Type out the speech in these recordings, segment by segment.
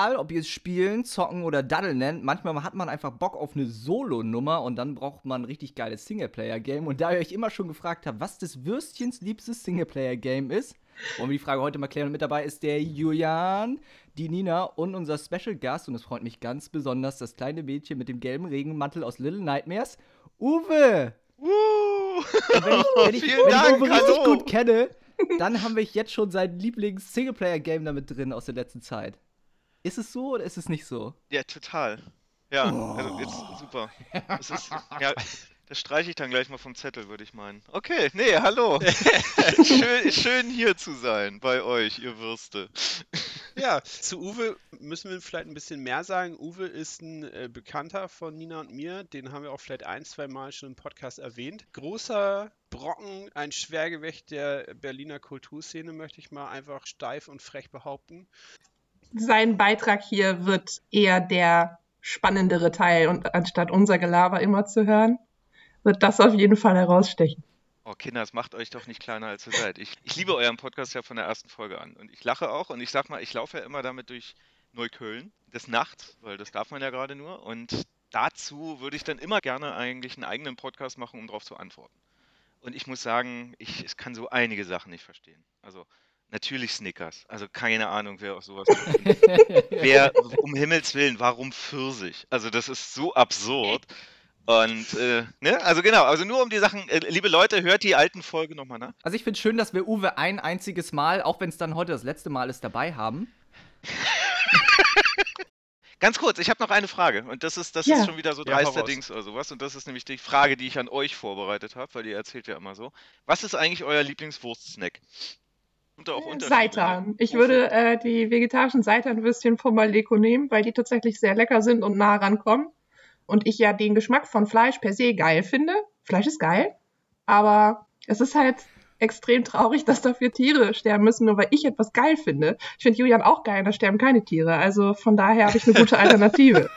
egal, ob ihr es spielen, zocken oder daddeln nennt, manchmal hat man einfach Bock auf eine Solo-Nummer und dann braucht man ein richtig geiles Singleplayer-Game. Und da ihr euch immer schon gefragt habt, was des Würstchens liebstes Singleplayer-Game ist, wollen wir die Frage heute mal klären. Und mit dabei ist der Julian, die Nina und unser Special Gast. Und es freut mich ganz besonders, das kleine Mädchen mit dem gelben Regenmantel aus Little Nightmares, Uwe! Uh, wenn ich, wenn ich, Vielen wenn Dank, ich Uwe richtig hallo. gut kenne, dann haben wir jetzt schon sein Lieblings-Singleplayer-Game damit drin aus der letzten Zeit. Ist es so oder ist es nicht so? Ja, total. Ja, Oh. also jetzt super. Das ist, ja, das streiche ich dann gleich mal vom Zettel, würde ich meinen. Okay, nee, hallo. schön, schön hier zu sein bei euch, ihr Würste. Ja, zu Uwe müssen wir vielleicht ein bisschen mehr sagen. Uwe ist ein äh, Bekannter von Nina und mir. Den haben wir auch vielleicht ein, zwei Mal schon im Podcast erwähnt. Großer Brocken, ein Schwergewicht der Berliner Kulturszene, möchte ich mal einfach steif und frech behaupten. Sein Beitrag hier wird eher der spannendere Teil und anstatt unser Gelaber immer zu hören, wird das auf jeden Fall herausstechen. Oh, Kinder, es macht euch doch nicht kleiner, als ihr seid. Ich, ich liebe euren Podcast ja von der ersten Folge an. Und ich lache auch. Und ich sag mal, ich laufe ja immer damit durch Neukölln des Nachts, weil das darf man ja gerade nur. Und dazu würde ich dann immer gerne eigentlich einen eigenen Podcast machen, um darauf zu antworten. Und ich muss sagen, ich, ich kann so einige Sachen nicht verstehen. Also natürlich Snickers. Also keine Ahnung, wer auf sowas. Wer, um Himmels Willen, warum Pfirsich? Also das ist so absurd. Und, äh, ne, also genau, also nur um die Sachen, äh, liebe Leute, hört die alten Folge nochmal nach. Also ich finde schön, dass wir Uwe ein einziges Mal, auch wenn es dann heute das letzte Mal ist, dabei haben. Ganz kurz, ich habe noch eine Frage und das ist, das Ja. ist schon wieder so Ja, dreister raus. Dings oder sowas und das ist nämlich die Frage, die ich an euch vorbereitet habe, weil ihr erzählt ja immer so. Was ist eigentlich euer Lieblingswurstsnack? Und da auch unterschiedliche. Seitan. Ich würde äh, die vegetarischen Seitanwürstchen von Maleco nehmen, weil die tatsächlich sehr lecker sind und nah rankommen. Und ich ja den Geschmack von Fleisch per se geil finde. Fleisch ist geil, aber es ist halt extrem traurig, dass dafür Tiere sterben müssen, nur weil ich etwas geil finde. Ich finde Julian auch geil, da sterben keine Tiere. Also von daher habe ich eine gute Alternative.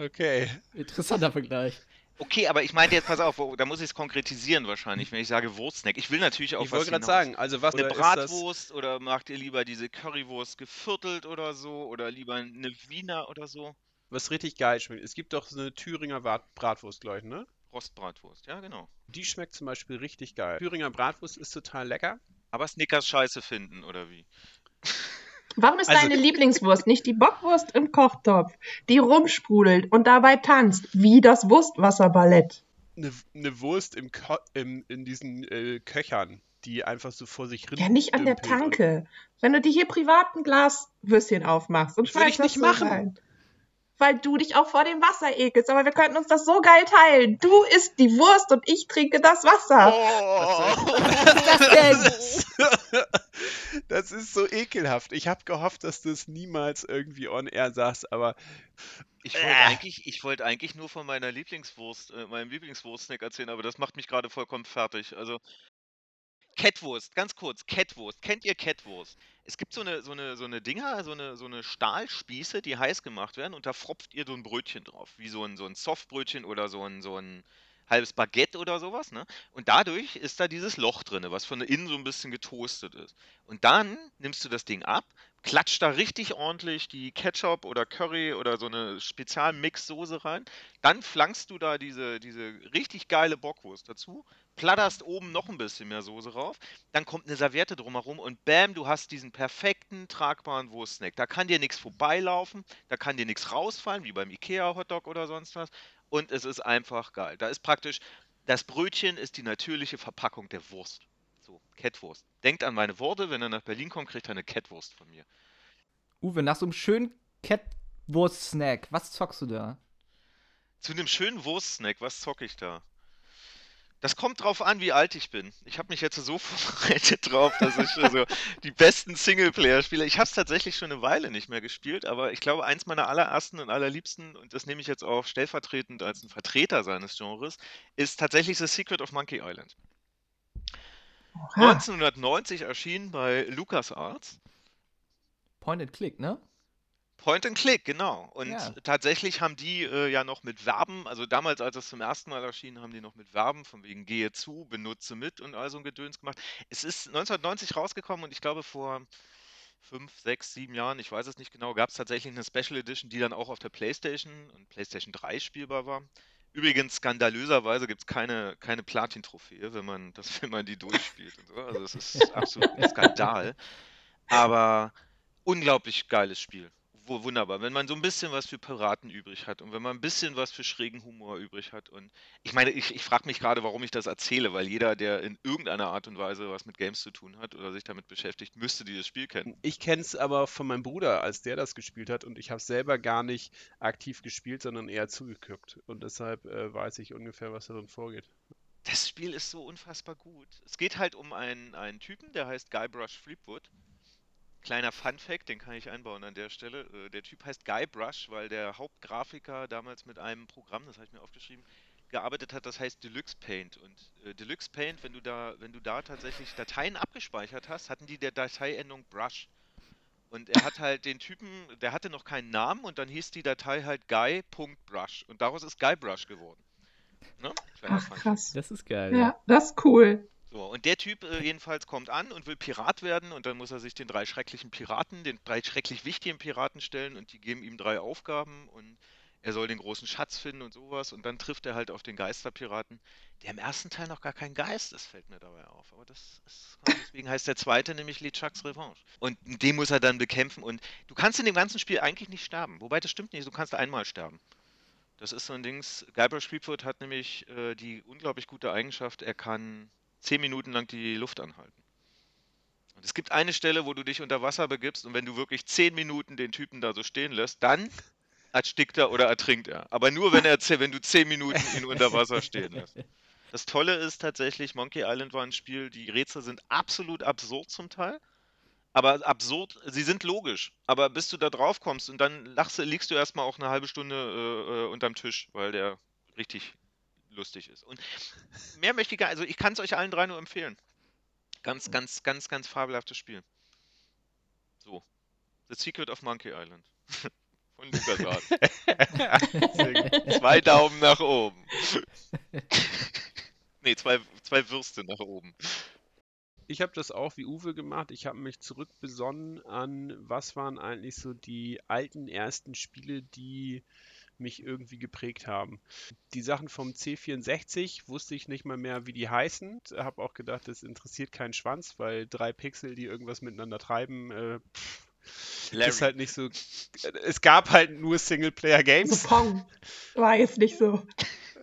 Okay. Interessanter Vergleich. Okay, aber ich meinte jetzt, pass auf, da muss ich es konkretisieren wahrscheinlich, wenn ich sage Wurstsnack. Ich will natürlich auch Ich was wollte gerade sagen, also was Eine oder? Bratwurst oder macht ihr lieber diese Currywurst geviertelt oder so oder lieber eine Wiener oder so? Was richtig geil schmeckt. Es gibt doch so eine Thüringer Brat Bratwurst, glaube ich, ne? Rostbratwurst, ja genau. Die schmeckt zum Beispiel richtig geil. Thüringer Bratwurst ist total lecker. Aber Snickers scheiße finden, oder wie? Warum ist Also- deine Lieblingswurst nicht die Bockwurst im Kochtopf, die rumsprudelt und dabei tanzt, wie das Wurstwasserballett? Eine, eine Wurst im Ko im, in diesen äh, Köchern, die einfach so vor sich hin. Ja, nicht an der Tanke. Wenn du dir hier privat ein Glas Würstchen aufmachst und schmeißt ich das nicht so machen. rein. Weil du dich auch vor dem Wasser ekelst, aber wir könnten uns das so geil teilen. Du isst die Wurst und ich trinke das Wasser. Das ist so ekelhaft. Ich habe gehofft, dass du es niemals irgendwie on air sagst, aber Ich wollte Äh. eigentlich, ich wollte eigentlich nur von meiner Lieblingswurst, äh, meinem Lieblingswurstsnack erzählen, aber das macht mich gerade vollkommen fertig. Also Kettwurst, ganz kurz, Kettwurst. Kennt ihr Kettwurst? Es gibt so eine, so eine, so eine Dinger, so eine, so eine Stahlspieße, die heiß gemacht werden und da fropft ihr so ein Brötchen drauf, wie so ein, so ein Softbrötchen oder so ein, so ein halbes Baguette oder sowas, ne? Und dadurch ist da dieses Loch drin, was von innen so ein bisschen getoastet ist. Und dann nimmst du das Ding ab, klatscht da richtig ordentlich die Ketchup oder Curry oder so eine Spezialmix-Soße rein. Dann flankst du da diese, diese richtig geile Bockwurst dazu, platterst oben noch ein bisschen mehr Soße rauf, dann kommt eine Serviette drumherum und bam, du hast diesen perfekten, tragbaren Wurstsnack. Da kann dir nichts vorbeilaufen, da kann dir nichts rausfallen, wie beim Ikea-Hotdog oder sonst was. Und es ist einfach geil. Da ist praktisch, das Brötchen ist die natürliche Verpackung der Wurst. So, Kettwurst. Denkt an meine Worte, wenn er nach Berlin kommt, kriegt er eine Kettwurst von mir. Uwe, nach so einem schönen Kettwurst-Snack, was zockst du da? Zu einem schönen Wurstsnack, was zocke ich da? Das kommt drauf an, wie alt ich bin. Ich habe mich jetzt so vorbereitet drauf, dass ich also die besten Singleplayer spiele. Ich habe es tatsächlich schon eine Weile nicht mehr gespielt, aber ich glaube, eins meiner allerersten und allerliebsten, und das nehme ich jetzt auch stellvertretend als ein Vertreter seines Genres, ist tatsächlich The Secret of Monkey Island. Oha. 1990 erschienen bei LucasArts. Point and Click, ne? Point and Click, genau. Und Ja. tatsächlich haben die äh, ja noch mit Verben, also damals, als es zum ersten Mal erschien, haben die noch mit Verben von wegen gehe zu, benutze mit und all so ein Gedöns gemacht. Es ist 1990 rausgekommen und ich glaube vor fünf, sechs, sieben Jahren, ich weiß es nicht genau, gab es tatsächlich eine Special Edition, die dann auch auf der PlayStation und PlayStation 3 spielbar war. Übrigens, skandalöserweise gibt es keine, keine Platin-Trophäe, wenn man, das, wenn man die durchspielt und so. Also es ist absolut ein Skandal. Aber unglaublich geiles Spiel. Wu- Wunderbar. Wenn man so ein bisschen was für Piraten übrig hat und wenn man ein bisschen was für schrägen Humor übrig hat. Und ich meine, ich, ich frage mich gerade, warum ich das erzähle, weil jeder, der in irgendeiner Art und Weise was mit Games zu tun hat oder sich damit beschäftigt, müsste dieses Spiel kennen. Ich kenne es aber von meinem Bruder, als der das gespielt hat und ich habe selber gar nicht aktiv gespielt, sondern eher zugeguckt. Und deshalb äh, weiß ich ungefähr, was darin vorgeht. Das Spiel ist so unfassbar gut. Es geht halt um einen, einen Typen, der heißt Guybrush Threepwood. Kleiner Fun-Fact, den kann ich einbauen an der Stelle. Äh, Der Typ heißt Guybrush, weil der Hauptgrafiker damals mit einem Programm, das habe ich mir aufgeschrieben, gearbeitet hat, das heißt Deluxe Paint. Und äh, Deluxe Paint, wenn du da, wenn du da tatsächlich Dateien abgespeichert hast, hatten die der Dateiendung Brush. Und er hat halt den Typen, der hatte noch keinen Namen und dann hieß die Datei halt guy.brush. Und daraus ist Guybrush geworden. Ne? Ach, krass. Das ist geil. Ja, das ist cool. So, und der Typ äh, jedenfalls kommt an und will Pirat werden und dann muss er sich den drei schrecklichen Piraten, den drei schrecklich wichtigen Piraten stellen und die geben ihm drei Aufgaben und er soll den großen Schatz finden und sowas und dann trifft er halt auf den Geisterpiraten, der im ersten Teil noch gar kein Geist ist, fällt mir dabei auf. Aber das ist, deswegen heißt der zweite nämlich LeChucks Revanche. Und den muss er dann bekämpfen und du kannst in dem ganzen Spiel eigentlich nicht sterben. Wobei das stimmt nicht, du kannst einmal sterben. Das ist so ein Dings. Guybrush Threepwood hat nämlich äh, die unglaublich gute Eigenschaft, er kann zehn Minuten lang die Luft anhalten. Und es gibt eine Stelle, wo du dich unter Wasser begibst und wenn du wirklich zehn Minuten den Typen da so stehen lässt, dann erstickt er oder ertrinkt er. Aber nur wenn, er, wenn du zehn Minuten ihn unter Wasser stehen lässt. Das Tolle ist tatsächlich, Monkey Island war ein Spiel, die Rätsel sind absolut absurd zum Teil. Aber absurd, sie sind logisch. Aber bis du da drauf kommst und dann lachst, liegst du erstmal auch eine halbe Stunde äh, äh, unterm Tisch, weil der richtig lustig ist. Und mehr möchte ich gar also ich kann es euch allen drei nur empfehlen. Ganz, ganz, ganz, ganz fabelhaftes Spiel. So. The Secret of Monkey Island. Von LucasArts. Zwei Daumen nach oben. nee, zwei, zwei Würste nach oben. Ich habe das auch wie Uwe gemacht. Ich habe mich zurückbesonnen an, was waren eigentlich so die alten ersten Spiele, die mich irgendwie geprägt haben. Die Sachen vom C64 wusste ich nicht mal mehr, wie die heißen. Habe auch gedacht, das interessiert keinen Schwanz, weil drei Pixel, die irgendwas miteinander treiben, äh, pff, Larry. ist halt nicht so. Es gab halt nur Singleplayer-Games. So Pong. War jetzt nicht so.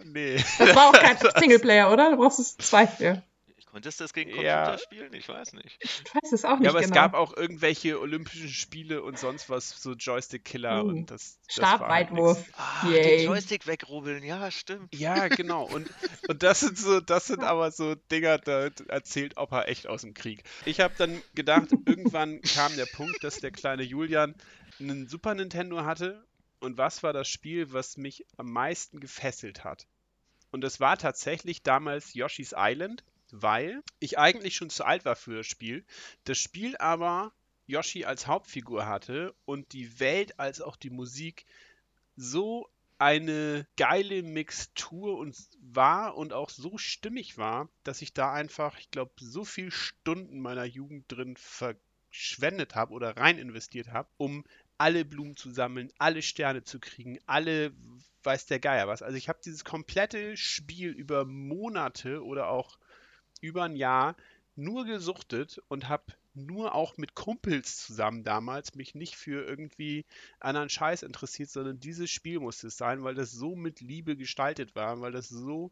Nee. Das war auch kein Singleplayer, oder? Du brauchst es zwei für. Konntest du das gegen Ja. Computer spielen? Ich weiß nicht. Ich weiß es auch nicht Ja, aber genau. es gab auch irgendwelche Olympischen Spiele und sonst was, so Joystick-Killer Uh, und das. das war halt Stabweitwurf. nix. Ah, den Joystick wegrubbeln, ja, stimmt. Ja, genau. Und, und das sind so, das sind aber so Dinger, da erzählt Opa echt aus dem Krieg. Ich habe dann gedacht, irgendwann kam der Punkt, dass der kleine Julian einen Super Nintendo hatte. Und was war das Spiel, was mich am meisten gefesselt hat? Und es war tatsächlich damals Yoshi's Island, weil ich eigentlich schon zu alt war für das Spiel. Das Spiel aber Yoshi als Hauptfigur hatte und die Welt als auch die Musik so eine geile Mixtur und war und auch so stimmig war, dass ich da einfach, ich glaube, so viel Stunden meiner Jugend drin verschwendet habe oder rein investiert habe, um alle Blumen zu sammeln, alle Sterne zu kriegen, alle weiß der Geier was. Also ich habe dieses komplette Spiel über Monate oder auch über ein Jahr nur gesuchtet und habe nur auch mit Kumpels zusammen damals mich nicht für irgendwie anderen Scheiß interessiert, sondern dieses Spiel musste es sein, weil das so mit Liebe gestaltet war, weil das so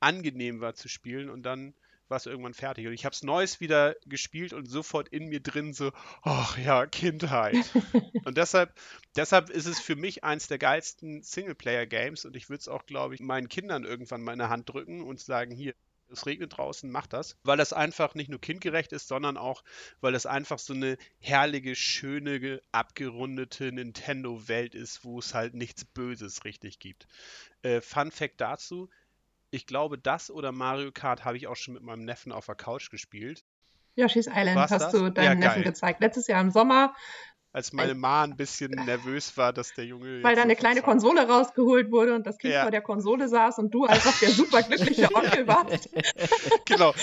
angenehm war zu spielen und dann war es irgendwann fertig. Und ich habe es Neues wieder gespielt und sofort in mir drin so, ach ja, Kindheit. und deshalb, deshalb ist es für mich eins der geilsten Singleplayer-Games und ich würde es auch, glaube ich, meinen Kindern irgendwann mal in der Hand drücken und sagen, hier, es regnet draußen, mach das, weil das einfach nicht nur kindgerecht ist, sondern auch, weil es einfach so eine herrliche, schöne, abgerundete Nintendo-Welt ist, wo es halt nichts Böses richtig gibt. Äh, Fun Fact dazu: Ich glaube, das oder Mario Kart habe ich auch schon mit meinem Neffen auf der Couch gespielt. Yoshi's Island War's hast das? du deinem Ja, Neffen geil. gezeigt. Letztes Jahr im Sommer, Als meine Ma ein bisschen nervös war, dass der Junge. weil da eine kleine Zeit- Konsole rausgeholt wurde und das Kind Ja. vor der Konsole saß und du einfach der superglückliche Onkel warst. Genau.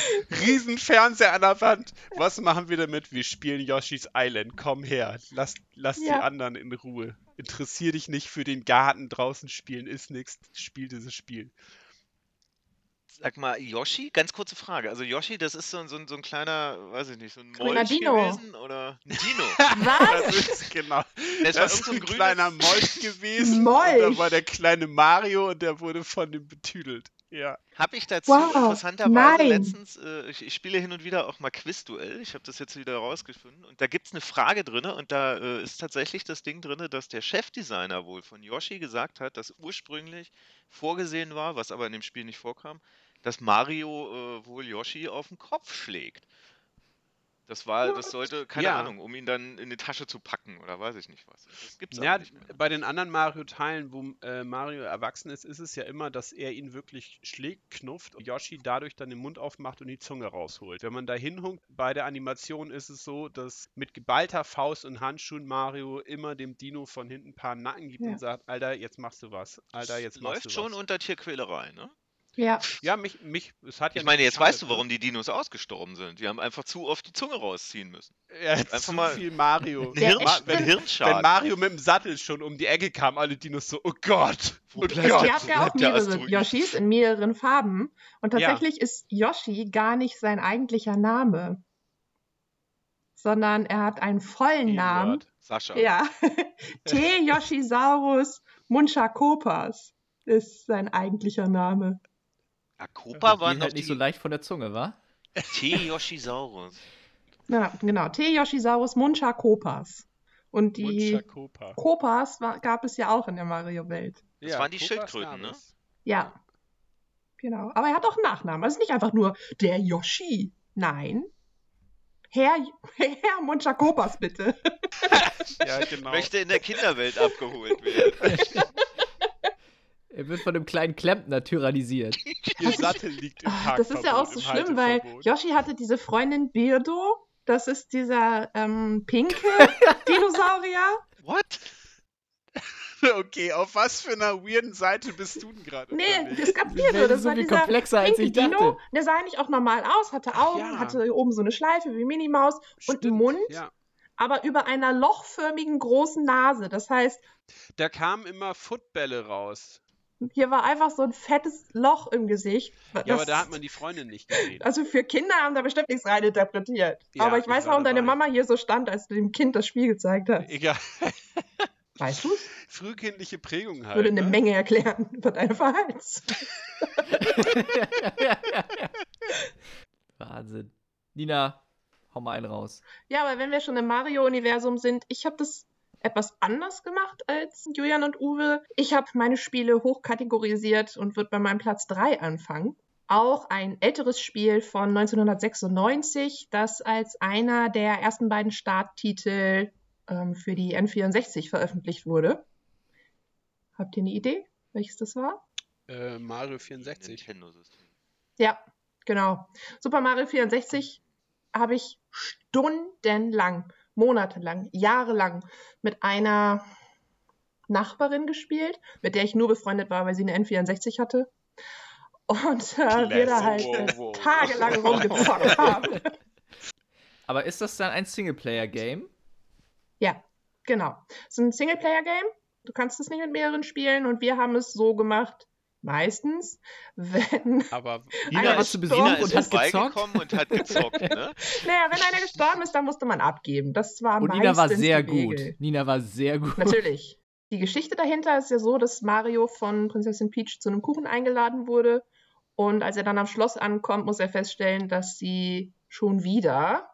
Riesen Fernseher an der Wand. Was machen wir damit? Wir spielen Yoshi's Island. Komm her. Lass, lass die Ja. anderen in Ruhe. Interessier dich nicht für den Garten draußen spielen. Ist nix. Spiel dieses Spiel. Sag mal, Yoshi? Ganz kurze Frage. Also Yoshi, das ist so, ein- so, ein- so ein kleiner, weiß ich nicht, so ein Grüner Molch Dino. gewesen? Oder ein Dino? Was? Das ist genau. Das Das, war ist so ein grünes- kleiner Molch gewesen. Molch. Da war der kleine Mario und der wurde von dem betüdelt. Ja. Habe ich dazu Wow, interessanterweise nein. letztens, äh, ich, ich spiele hin und wieder auch mal Quizduell, ich habe das jetzt wieder rausgefunden und da gibt es eine Frage drin und da äh, ist tatsächlich das Ding drin, dass der Chefdesigner wohl von Yoshi gesagt hat, dass ursprünglich vorgesehen war, was aber in dem Spiel nicht vorkam, dass Mario äh, wohl Yoshi auf den Kopf schlägt. Das war, das sollte, keine Ja. Ahnung, um ihn dann in die Tasche zu packen oder weiß ich nicht was. Das gibt's Ja, nicht mehr. bei den anderen Mario-Teilen, wo äh, Mario erwachsen ist, ist es ja immer, dass er ihn wirklich schlägt, knufft und Yoshi dadurch dann den Mund aufmacht und die Zunge rausholt. Wenn man da hinhunkt, bei der Animation ist es so, dass mit geballter Faust und Handschuhen Mario immer dem Dino von hinten ein paar Nacken gibt Ja. und sagt, Alter, jetzt machst du was. Alter, jetzt machst Läuft du schon was. unter Tierquälerei, ne? Ja, Ja, mich, mich, es hat ja Ich meine, jetzt weißt du, geschadet, warum die Dinos ausgestorben sind. Die haben einfach zu oft die Zunge rausziehen müssen. ne? Ja, einfach zu mal- viel Mario. Hirn, wenn, Hirnschaden. wenn Mario mit dem Sattel schon um die Ecke kam, alle Dinos so, oh Gott, Wo oh Gott. ihr habt ja auch mehrere? Yoshis in mehreren Farben. Und Ja. tatsächlich ist Yoshi gar nicht sein eigentlicher Name, sondern er hat einen vollen Namen. E-Word. Sascha. Ja. T. Yoshisaurus Munchakopas ist sein eigentlicher Name. Akopa noch halt nicht die so leicht von der Zunge, wa? T-Yoshisaurus. Ja, genau, T. Yoshisaurus Munchakopas. Und die Munchakopa. Kopas war, gab es ja auch in der Mario-Welt. Das waren die Kopas Schildkröten, ne? Ja. Genau. Aber er hat auch einen Nachnamen. Also es ist nicht einfach nur der Yoshi. Nein. Herr, Herr Munchakopas, bitte. Ja, genau. Möchte in der Kinderwelt abgeholt werden. Er wird von einem kleinen Klempner tyrannisiert. Ihr Sattel liegt im Ah, Parkverbot. Das ist ja auch so im schlimm, weil. Yoshi hatte diese Freundin Birdo. Das ist dieser ähm, pinke Dinosaurier. What? Okay, auf was für einer weirden Seite bist du denn gerade? Nee, unterwegs? es gab Birdo. Das ist so war viel dieser komplexer, als ich dachte. Dino. Der sah eigentlich auch normal aus, hatte Augen, Ja. hatte oben so eine Schleife wie Minimaus und Stimmt, einen Mund, Ja. aber über einer lochförmigen großen Nase. Das heißt, Da kamen immer Footbälle raus. Hier war einfach so ein fettes Loch im Gesicht. Ja, aber Das- da hat man die Freundin nicht gesehen. Also für Kinder haben da bestimmt nichts rein interpretiert. Ja, aber ich ich weiß, war warum deine dabei. Mama hier so stand, als du dem Kind das Spiel gezeigt hast. Egal. Weißt du's? Frühkindliche Prägung halt. Würde eine ne? Menge erklären über deine Verhaltens. Wahnsinn. Nina, hau mal einen raus. Ja, aber wenn wir schon im Mario-Universum sind, ich habe das etwas anders gemacht als Julian und Uwe. Ich habe meine Spiele hochkategorisiert und würde bei meinem Platz 3 anfangen. Auch ein älteres Spiel von 1996, das als einer der ersten beiden Starttitel ähm, für die N64 veröffentlicht wurde. Habt ihr eine Idee, welches das war? Äh, Mario 64. Nintendo-System. Ja, genau. Super Mario 64 habe ich stundenlang, monatelang, jahrelang mit einer Nachbarin gespielt, mit der ich nur befreundet war, weil sie eine N64 hatte. Und äh, wir da halt Wow, wow. tagelang rumgezockt haben. Aber ist das dann ein Singleplayer-Game? Ja, genau. Es ist ein Singleplayer-Game. Du kannst es nicht mit mehreren spielen und wir haben es so gemacht, meistens, wenn Aber Nina Einer war zu ist Besuch Nina und ist hat gezockt. vorbeigekommen und hat gezockt, ne? Naja, wenn einer gestorben ist, dann musste man abgeben. Das war Und meistens Nina war die sehr Regel. gut. Nina war sehr gut. Natürlich. Die Geschichte dahinter ist ja so, dass Mario von Prinzessin Peach zu einem Kuchen eingeladen wurde Und als er dann am Schloss ankommt, muss er feststellen, dass sie schon wieder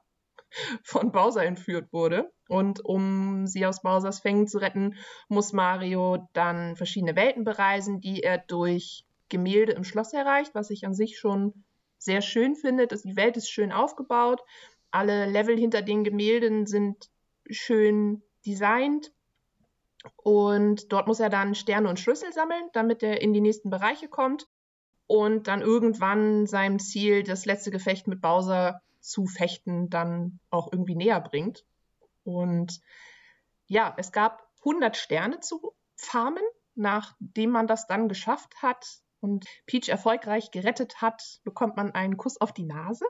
von Bowser entführt wurde. Und um sie aus Bowsers Fängen zu retten, muss Mario dann verschiedene Welten bereisen, die er durch Gemälde im Schloss erreicht, was ich an sich schon sehr schön finde. Die Welt ist schön aufgebaut. Alle Level hinter den Gemälden sind schön designt. Und dort muss er dann Sterne und Schlüssel sammeln, damit er in die nächsten Bereiche kommt. Und dann irgendwann seinem Ziel, das letzte Gefecht mit Bowser zu fechten, dann auch irgendwie näher bringt. Und ja, es gab 100 Sterne zu farmen, nachdem man das dann geschafft hat und Peach erfolgreich gerettet hat, bekommt man einen Kuss auf die Nase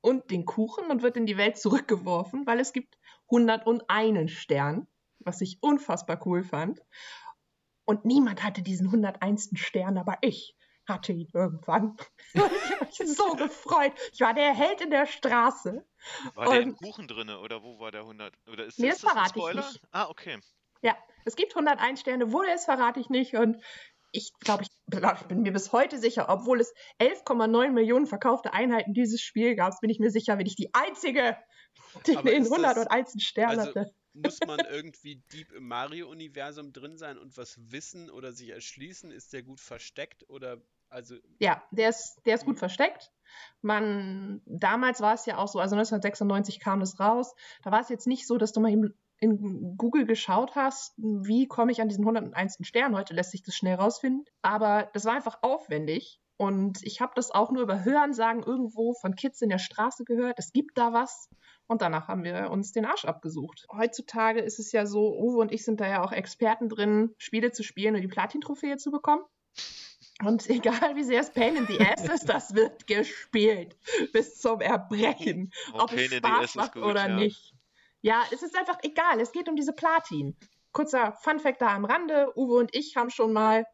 und den Kuchen und wird in die Welt zurückgeworfen, weil es gibt 101 Stern, was ich unfassbar cool fand. Und niemand hatte diesen 101. Stern, aber ich hatte ihn irgendwann. ich habe mich so gefreut. Ich war der Held in der Straße. War der im Kuchen drin oder wo war der 100? Oder ist, nee, ist das das ein verrate ich nicht. Ah, okay. Ja, es gibt 101 Sterne. Wo der ist, verrate ich nicht. Und ich glaube, ich, glaub, ich bin mir bis heute sicher, obwohl es 11,9 Millionen verkaufte Einheiten dieses Spiel gab, bin ich mir sicher, bin ich die Einzige, die den ist das- 101. Stern also- hatte. Muss man irgendwie deep im Mario-Universum drin sein und was wissen oder sich erschließen? Ist der gut versteckt oder also Ja, der ist, der ist gut versteckt. Man, damals war es ja auch so, also 1996 kam das raus. Da war es jetzt nicht so, dass du mal in, in Google geschaut hast, wie komme ich an diesen 101. Stern. Heute lässt sich das schnell rausfinden. Aber das war einfach aufwendig. Und ich habe das auch nur über Hörensagen irgendwo von Kids in der Straße gehört. Es gibt da was. Und danach haben wir uns den Arsch abgesucht. Heutzutage ist es ja so, Uwe und ich sind da ja auch Experten drin, Spiele zu spielen und die Platin-Trophäe zu bekommen. Und egal wie sehr es Pain in the Ass ist, das wird gespielt. Bis zum Erbrechen. Oh, ob Pain es Spaß macht gut, oder ja. nicht. Ja, es ist einfach egal. Es geht um diese Platin. Kurzer Funfact da am Rande. Uwe und ich haben schon mal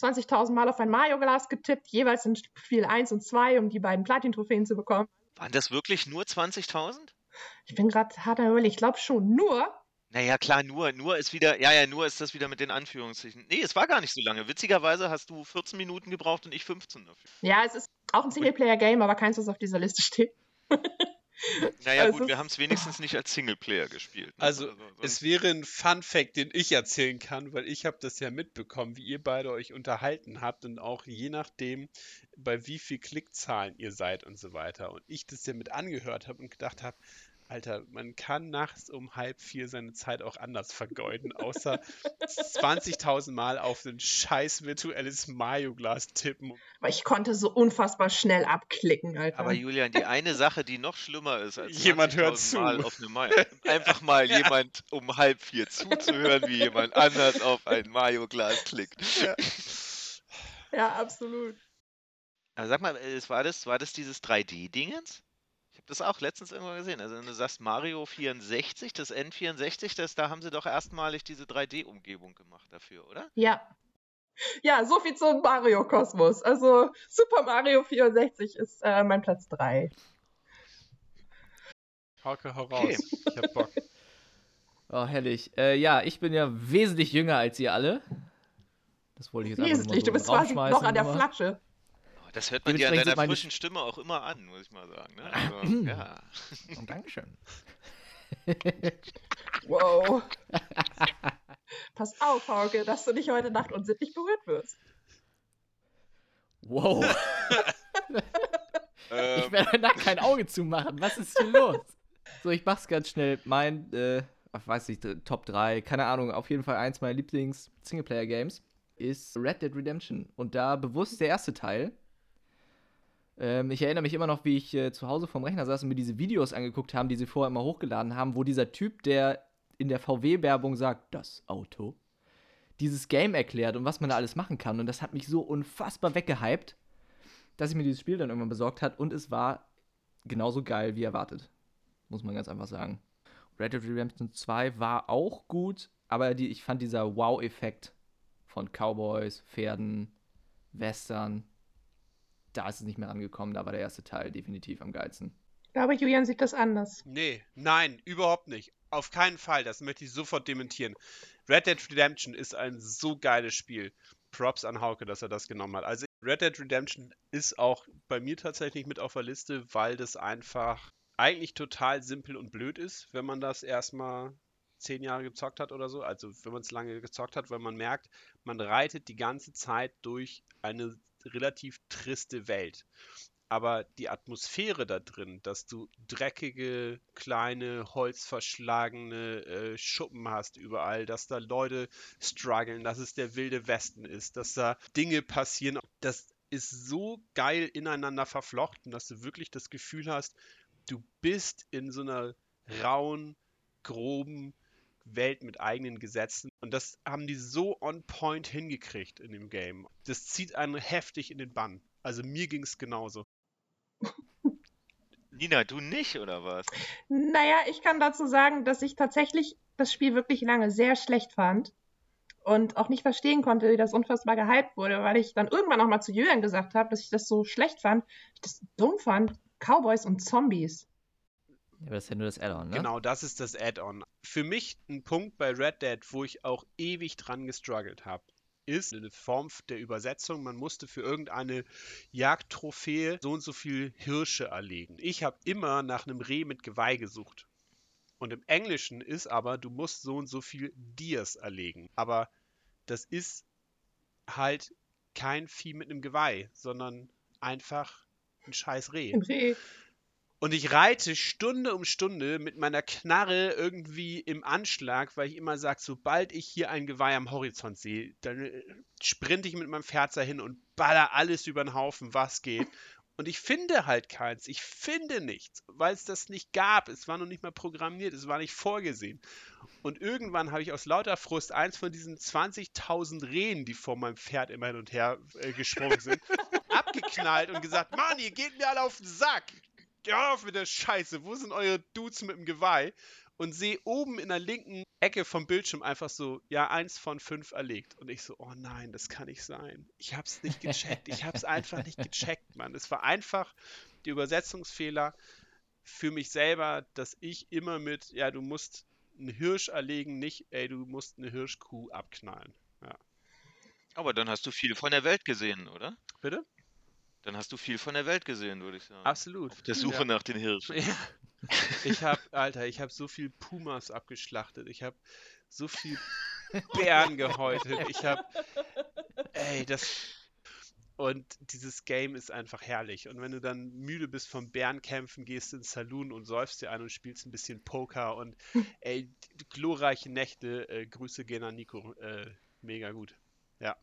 20.000 Mal auf ein Mario-Glas getippt, jeweils in Spiel 1 und 2, um die beiden Platin-Trophäen zu bekommen. Waren das wirklich nur 20.000? Ich bin gerade hart am überlegen. Ich glaube schon nur. Naja, klar, nur, nur ist wieder, ja, ja, nur ist das wieder mit den Anführungszeichen. Nee, es war gar nicht so lange. Witzigerweise hast du 14 Minuten gebraucht und ich 15 dafür. Ja, es ist auch ein Singleplayer-Game, aber keins, was auf dieser Liste steht. Naja, Also gut, wir haben es wenigstens nicht als Singleplayer gespielt. ne? Also, sonst- es wäre ein Fun Fact, den ich erzählen kann, weil ich habe das ja mitbekommen, wie ihr beide euch unterhalten habt und auch je nachdem, bei wie viel Klickzahlen ihr seid und so weiter. Und ich das ja mit angehört habe und gedacht habe, Alter, man kann nachts um halb vier seine Zeit auch anders vergeuden, außer 20.000 Mal auf ein scheiß virtuelles Mario-Glas tippen. Aber ich konnte so unfassbar schnell abklicken, Alter. Aber Julian, die eine Sache, die noch schlimmer ist als Jemand hört 20.000 zu. Mal auf eine Ma einfach mal jemand um halb vier zuzuhören, wie jemand anders auf ein Mario-Glas klickt. ja, absolut. Aber sag mal, es war das, war das dieses 3D-Dingens? Das auch letztens irgendwo gesehen. Also wenn du sagst Mario 64, das N64, das, da haben sie doch erstmalig diese 3D-Umgebung gemacht dafür, oder? Ja. Ja, so viel zum Mario-Kosmos. Also Super Mario 64 ist äh, mein Platz 3. Hauke, hau Okay. raus. Ich hab Bock. Oh, herrlich. Äh, ja, ich bin ja wesentlich jünger als ihr alle. Das wollte ich jetzt einfach mal Wesentlich, so du bist quasi noch an der Flasche. Das hört man dir an deiner frischen Stimme auch immer an, muss ich mal sagen. Ne? Also, ja. Oh, Dankeschön. Wow. Pass auf, Hauke, dass du nicht heute Nacht unsittlich berührt wirst. Wow. Ähm, Ich werde danach kein Auge zumachen. Was ist hier los? So, ich mach's ganz schnell. Mein, äh, weiß nicht, Top 3, keine Ahnung, auf jeden Fall eins meiner Lieblings-Singleplayer-Games ist Red Dead Redemption. Und da bewusst der erste Teil. Ähm, ich erinnere mich immer noch, wie ich äh, zu Hause vorm Rechner saß und mir diese Videos angeguckt haben, die sie vorher immer hochgeladen haben, wo dieser Typ, der in der VW-Werbung sagt, das Auto, dieses Game erklärt und was man da alles machen kann. Und das hat mich so unfassbar weggehypt, dass ich mir dieses Spiel dann irgendwann besorgt hat und es war genauso geil wie erwartet. Muss man ganz einfach sagen. Red Dead Redemption 2 war auch gut, aber die, ich fand dieser Wow-Effekt von Cowboys, Pferden, Western, da ist es nicht mehr angekommen. Da war der erste Teil definitiv am geilsten. Ich glaube, Julian sieht das anders. Nee, nein, überhaupt nicht. Auf keinen Fall, das möchte ich sofort dementieren. Red Dead Redemption ist ein so geiles Spiel. Props an Hauke, dass er das genommen hat. Also Red Dead Redemption ist auch bei mir tatsächlich mit auf der Liste, weil das einfach eigentlich total simpel und blöd ist, wenn man das erstmal zehn Jahre gezockt hat oder so. Also wenn man es lange gezockt hat, weil man merkt, man reitet die ganze Zeit durch eine relativ triste Welt. Aber die Atmosphäre da drin, dass du dreckige, kleine, holzverschlagene äh, Schuppen hast überall, dass da Leute strugglen, dass es der wilde Westen ist, dass da Dinge passieren, das ist so geil ineinander verflochten, dass du wirklich das Gefühl hast, du bist in so einer rauen, groben Welt mit eigenen Gesetzen. Und das haben die so on point hingekriegt in dem Game. Das zieht einen heftig in den Bann. Also mir ging es genauso. Nina, du nicht, oder was? Naja, ich kann dazu sagen, dass ich tatsächlich das Spiel wirklich lange sehr schlecht fand und auch nicht verstehen konnte, wie das unfassbar gehypt wurde, weil ich dann irgendwann auch mal zu Julian gesagt habe, dass ich das so schlecht fand, ich das dumm fand. Cowboys und Zombies. Ja, aber das ist ja nur das Add-on, ne? Genau, das ist das Add-on. Für mich ein Punkt bei Red Dead, wo ich auch ewig dran gestruggelt habe, ist eine Form der Übersetzung. Man musste für irgendeine Jagdtrophäe so und so viel Hirsche erlegen. Ich habe immer nach einem Reh mit Geweih gesucht. Und im Englischen ist aber, du musst so und so viel Dias erlegen. Aber das ist halt kein Vieh mit einem Geweih, sondern einfach ein scheiß Reh. Ein Reh. Und ich reite Stunde um Stunde mit meiner Knarre irgendwie im Anschlag, weil ich immer sage, sobald ich hier ein Geweih am Horizont sehe, dann äh, sprinte ich mit meinem Pferd dahin und baller alles über den Haufen, was geht. Und ich finde halt keins. Ich finde nichts, weil es das nicht gab. Es war noch nicht mal programmiert, es war nicht vorgesehen. Und irgendwann habe ich aus lauter Frust eins von diesen 20.000 Rehen, die vor meinem Pferd immer hin und her äh, gesprungen sind, abgeknallt und gesagt, Mann, ihr geht mir alle auf den Sack. Ja, auf mit der Scheiße. Wo sind eure Dudes mit dem Geweih? Und sehe oben in der linken Ecke vom Bildschirm einfach so, ja, eins von fünf erlegt. Und ich so, oh nein, das kann nicht sein. Ich hab's nicht gecheckt. Ich hab's einfach nicht gecheckt, Mann. Es war einfach die Übersetzungsfehler für mich selber, dass ich immer mit, ja, du musst einen Hirsch erlegen, nicht, ey, du musst eine Hirschkuh abknallen. Ja. Aber dann hast du viel von der Welt gesehen, oder? Bitte? Dann hast du viel von der Welt gesehen, würde ich sagen. Absolut. Auf der Suche Ja. nach den Hirschen. Ja. Ich habe, Alter, ich habe so viel Pumas abgeschlachtet. Ich habe so viel Bären gehäutet. Ich habe, ey, das. Und dieses Game ist einfach herrlich. Und wenn du dann müde bist vom Bärenkämpfen, gehst ins Saloon und säufst dir ein und spielst ein bisschen Poker und ey, die glorreiche Nächte. Äh, Grüße gehen an Nico. Äh, mega gut. Ja,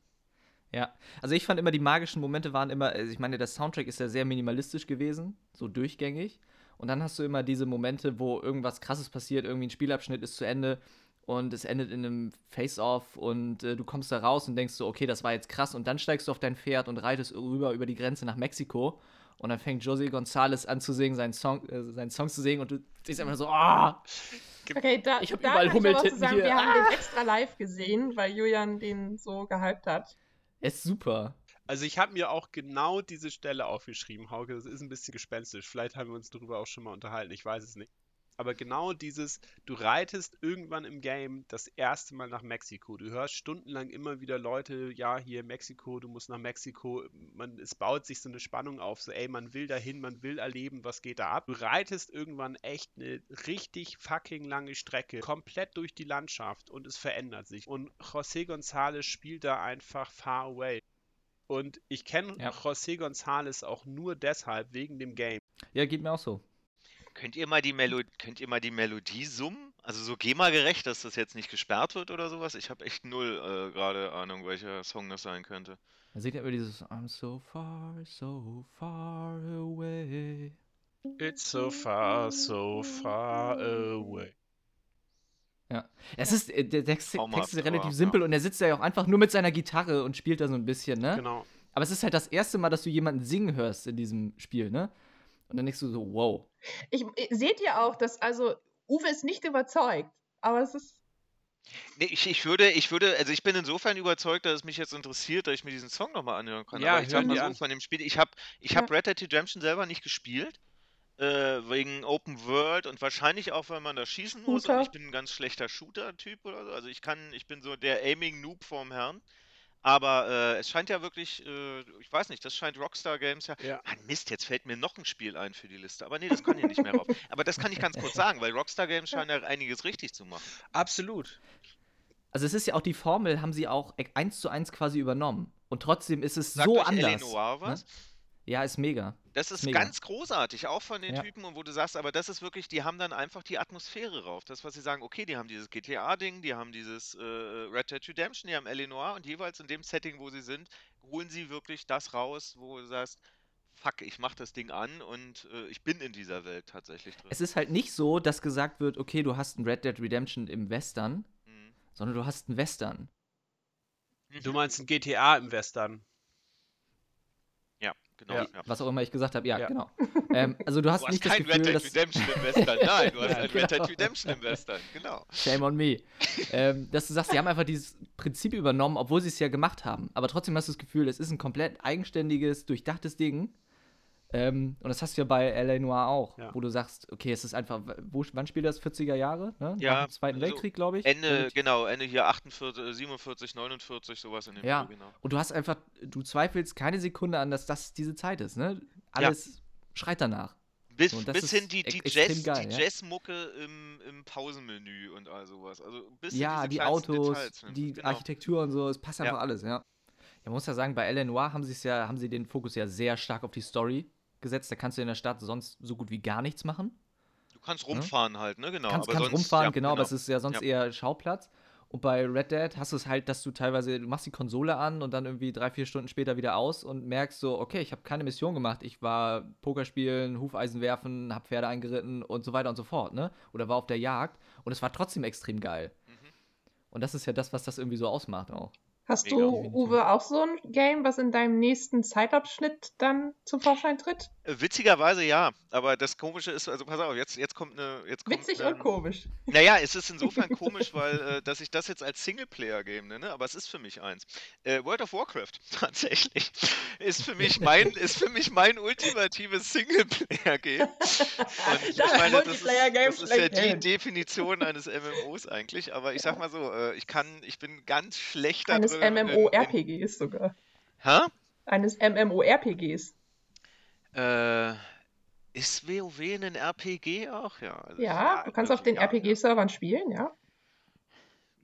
also ich fand immer, die magischen Momente waren immer, also ich meine, der Soundtrack ist ja sehr minimalistisch gewesen, so durchgängig. Und dann hast du immer diese Momente, wo irgendwas krasses passiert, irgendwie ein Spielabschnitt ist zu Ende und es endet in einem Face-Off und äh, du kommst da raus und denkst so, okay, das war jetzt krass. Und dann steigst du auf dein Pferd und reitest rüber über die Grenze nach Mexiko. Und dann fängt José González an zu singen, seinen Song, äh, seinen Song zu singen und du siehst einfach so, ah! Okay, da, Ich hab da überall Hummeltitten zu sagen, hier. wir haben den extra live gesehen, weil Julian den so gehypt hat. Ist super. Also ich habe mir auch genau diese Stelle aufgeschrieben, Hauke. Das ist ein bisschen gespenstisch. Vielleicht haben wir uns darüber auch schon mal unterhalten. Ich weiß es nicht. Aber genau dieses, du reitest irgendwann im Game das erste Mal nach Mexiko. Du hörst stundenlang immer wieder Leute, ja, hier Mexiko, du musst nach Mexiko. Man, es baut sich so eine Spannung auf, so, ey, man will dahin, man will erleben, was geht da ab. Du reitest irgendwann echt eine richtig fucking lange Strecke, komplett durch die Landschaft und es verändert sich. Und José González spielt da einfach far away. Und ich kenne Ja. José González auch nur deshalb, wegen dem Game. Ja, geht mir auch so. Könnt ihr mal die Melo könnt ihr mal die Melodie summen? Also so GEMA-gerecht, dass das jetzt nicht gesperrt wird oder sowas? Ich habe echt null äh, gerade Ahnung, welcher Song das sein könnte. Er singt ja immer dieses I'm so far, so far away. It's so far, so far away. Ja. Es ist, äh, der Text, Traumhaft, Text ist relativ aber, simpel und er sitzt ja auch einfach nur mit seiner Gitarre und spielt da so ein bisschen, ne? Genau. Aber es ist halt das erste Mal, dass du jemanden singen hörst in diesem Spiel, ne? Und dann denkst du so, wow. Ich, seht ihr auch, dass also Uwe ist nicht überzeugt, aber es ist Nee, ich, ich würde, ich würde, also ich bin insofern überzeugt, dass es mich jetzt interessiert, dass ich mir diesen Song nochmal anhören kann. Ja, Aber ich sag mal so, an. von dem Spiel, ich habe ich Ja. hab Red Dead Redemption selber nicht gespielt. Äh, wegen Open World und wahrscheinlich auch, weil man da schießen muss. Und Shooter. ich bin ein ganz schlechter Shooter-Typ oder so. Also ich kann, ich bin so der Aiming-Noob vorm Herrn. Aber äh, es scheint ja wirklich, äh, ich weiß nicht, das scheint Rockstar Games ja. Ja. Mann, Mist, jetzt fällt mir noch ein Spiel ein für die Liste. Aber nee, das kann hier nicht mehr rauf. Aber das kann ich ganz kurz sagen, weil Rockstar Games scheinen ja einiges richtig zu machen. Absolut. Also es ist ja auch die Formel, haben sie auch eins zu eins quasi übernommen. Und trotzdem ist es Sagt so euch anders. Noire was? Ne? Ja, ist mega. Das ist mega. ganz großartig, auch von den Ja. Typen, und wo du sagst, aber das ist wirklich, die haben dann einfach die Atmosphäre rauf. Das, was sie sagen, okay, die haben dieses GTA-Ding, die haben dieses äh, Red Dead Redemption, die haben. Noire und jeweils in dem Setting, wo sie sind, holen sie wirklich das raus, wo du sagst, fuck, ich mach das Ding an und äh, ich bin in dieser Welt tatsächlich drin. Es ist halt nicht so, dass gesagt wird, okay, du hast ein Red Dead Redemption im Western, Mhm. sondern du hast ein Western. Du meinst ein GTA im Western. Genau. Ja. Was auch immer ich gesagt habe, ja, Ja. genau. ähm, also du hast Du hast nicht das kein Red Gefühl, Dead dass Redemption im Western. Nein, du hast Ja, ein Red Dead genau. Redemption im Western. Genau. Shame on me. ähm, dass du sagst, sie haben einfach dieses Prinzip übernommen, obwohl sie es ja gemacht haben. Aber trotzdem hast du das Gefühl, es ist ein komplett eigenständiges, durchdachtes Ding. Ähm, und das hast du ja bei L.A. Noir auch, Ja. wo du sagst, okay, es ist einfach, wo, wann spielt das? 40er Jahre? Ne? Ja, Nach dem Zweiten so Weltkrieg, glaube ich. Ende, Relativ- genau, Ende hier 48, 47, 49, sowas in dem Ja. Dreh, genau. Und du hast einfach, du zweifelst keine Sekunde an, dass das diese Zeit ist, ne? Alles schreit danach. Bis, So, bis hin die, die, Jazz, geil, die ja. Jazzmucke im, im Pausenmenü und all sowas. Also bis Ja, diese die Autos, Details, ne? die genau. Architektur und so, es passt Ja. einfach alles, ja. Ja, man muss ja sagen, bei L.A. Noir haben sie es ja, haben sie den Fokus ja sehr stark auf die Story gesetzt. Da kannst du in der Stadt sonst so gut wie gar nichts machen. Du kannst rumfahren halt, ne? Genau. kannst kannst sonst, rumfahren, ja, genau, aber es ist ja sonst Ja. eher Schauplatz. Und bei Red Dead hast du es halt, dass du teilweise, du machst die Konsole an und dann irgendwie drei, vier Stunden später wieder aus und merkst so, okay, ich habe keine Mission gemacht. Ich war Pokerspielen, Hufeisen werfen, hab Pferde eingeritten und so weiter und so fort, ne? Oder war auf der Jagd und es war trotzdem extrem geil. Mhm. Und das ist ja das, was das irgendwie so ausmacht auch. Hast Mega. du. Uwe, auch so ein Game, was in deinem nächsten Zeitabschnitt dann zum Vorschein tritt? Äh, Witzigerweise ja, aber das Komische ist, also pass auf, jetzt, jetzt kommt eine. Jetzt kommt Witzig eine, und komisch. Naja, es ist insofern komisch, weil, äh, dass ich das jetzt als Singleplayer-Game nenne, aber es ist für mich eins. Äh, World of Warcraft, tatsächlich, ist für mich mein, ist für mich mein ultimatives Singleplayer-Game. Und ich Das meine, das ist, das ist ja die. Definition eines MMOs eigentlich, aber ich sag mal so, äh, ich kann, ich bin ganz schlecht da Eines drin. In- in- MMORPGs sogar. Hä? Eines MMORPGs. Äh, ist WoW ein RPG auch? Ja. also Ja, du kannst auf den ja. RPG-Servern spielen, ja.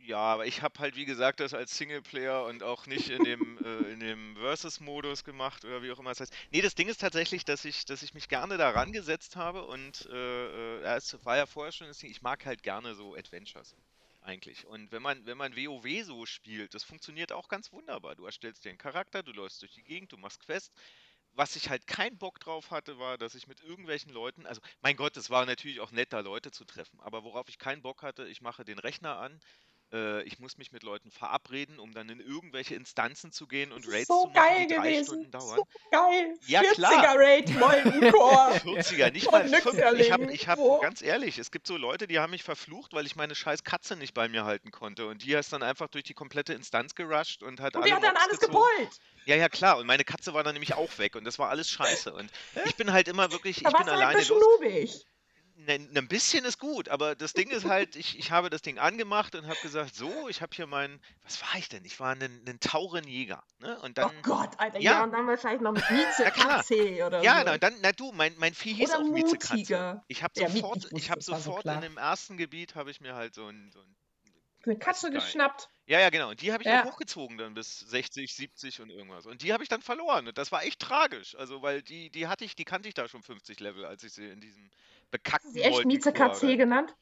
Ja, aber ich habe halt, wie gesagt, das als Singleplayer und auch nicht in dem, äh, in dem Versus-Modus gemacht oder wie auch immer das heißt. Nee, das Ding ist tatsächlich, dass ich, dass ich mich gerne da rangesetzt habe und äh, äh, es war ja vorher schon das Ding, ich mag halt gerne so Adventures. Eigentlich. Und wenn man, wenn man WoW so spielt, das funktioniert auch ganz wunderbar. Du erstellst dir einen Charakter, du läufst durch die Gegend, du machst Quests. Was ich halt keinen Bock drauf hatte, war, dass ich mit irgendwelchen Leuten, also mein Gott, es war natürlich auch nett, da Leute zu treffen, aber worauf ich keinen Bock hatte, ich mache den Rechner an, äh, ich muss mich mit Leuten verabreden, um dann in irgendwelche Instanzen zu gehen und Raids so zu machen, geil die drei gewesen. Stunden dauern. So geil. Ja, 40er klar. Raid, Core. 40er, nicht mal 5. Ich habe, ich hab, ganz ehrlich, es gibt so Leute, die haben mich verflucht, weil ich meine scheiß Katze nicht bei mir halten konnte. Und die ist dann einfach durch die komplette Instanz gerusht und hat Und alle die hat dann Mobs alles gezogen. gepollt. Ja, ja, klar. Und meine Katze war dann nämlich auch weg und das war alles scheiße. Und ich bin halt immer wirklich, ich Da bin warst du halt ein alleine bisschen los. noobig. Ein bisschen ist gut, aber das Ding ist halt, ich, ich habe das Ding angemacht und habe gesagt, so, ich habe hier meinen, was war ich denn? Ich war ein, ein Taurenjäger. Ne? Und dann, oh Gott, Alter. Ja. Ja, und dann wahrscheinlich noch mit Mieze, Ja, klar. Katze oder ja, so. na, dann, na du, mein, mein Vieh hieß Oder auch Miezekatze. Ich habe Ja, sofort, ich ich so sofort klar. in dem ersten Gebiet habe ich mir halt so ein, so ein Eine Katze geschnappt. Ja, ja, genau. Und die habe ich Ja. auch hochgezogen dann bis 60, 70 und irgendwas. Und die habe ich dann verloren. Und das war echt tragisch. Also, weil die, die hatte ich, die kannte ich da schon 50 Level, als ich sie in diesem bekackten Sie echt Mieze rein- genannt?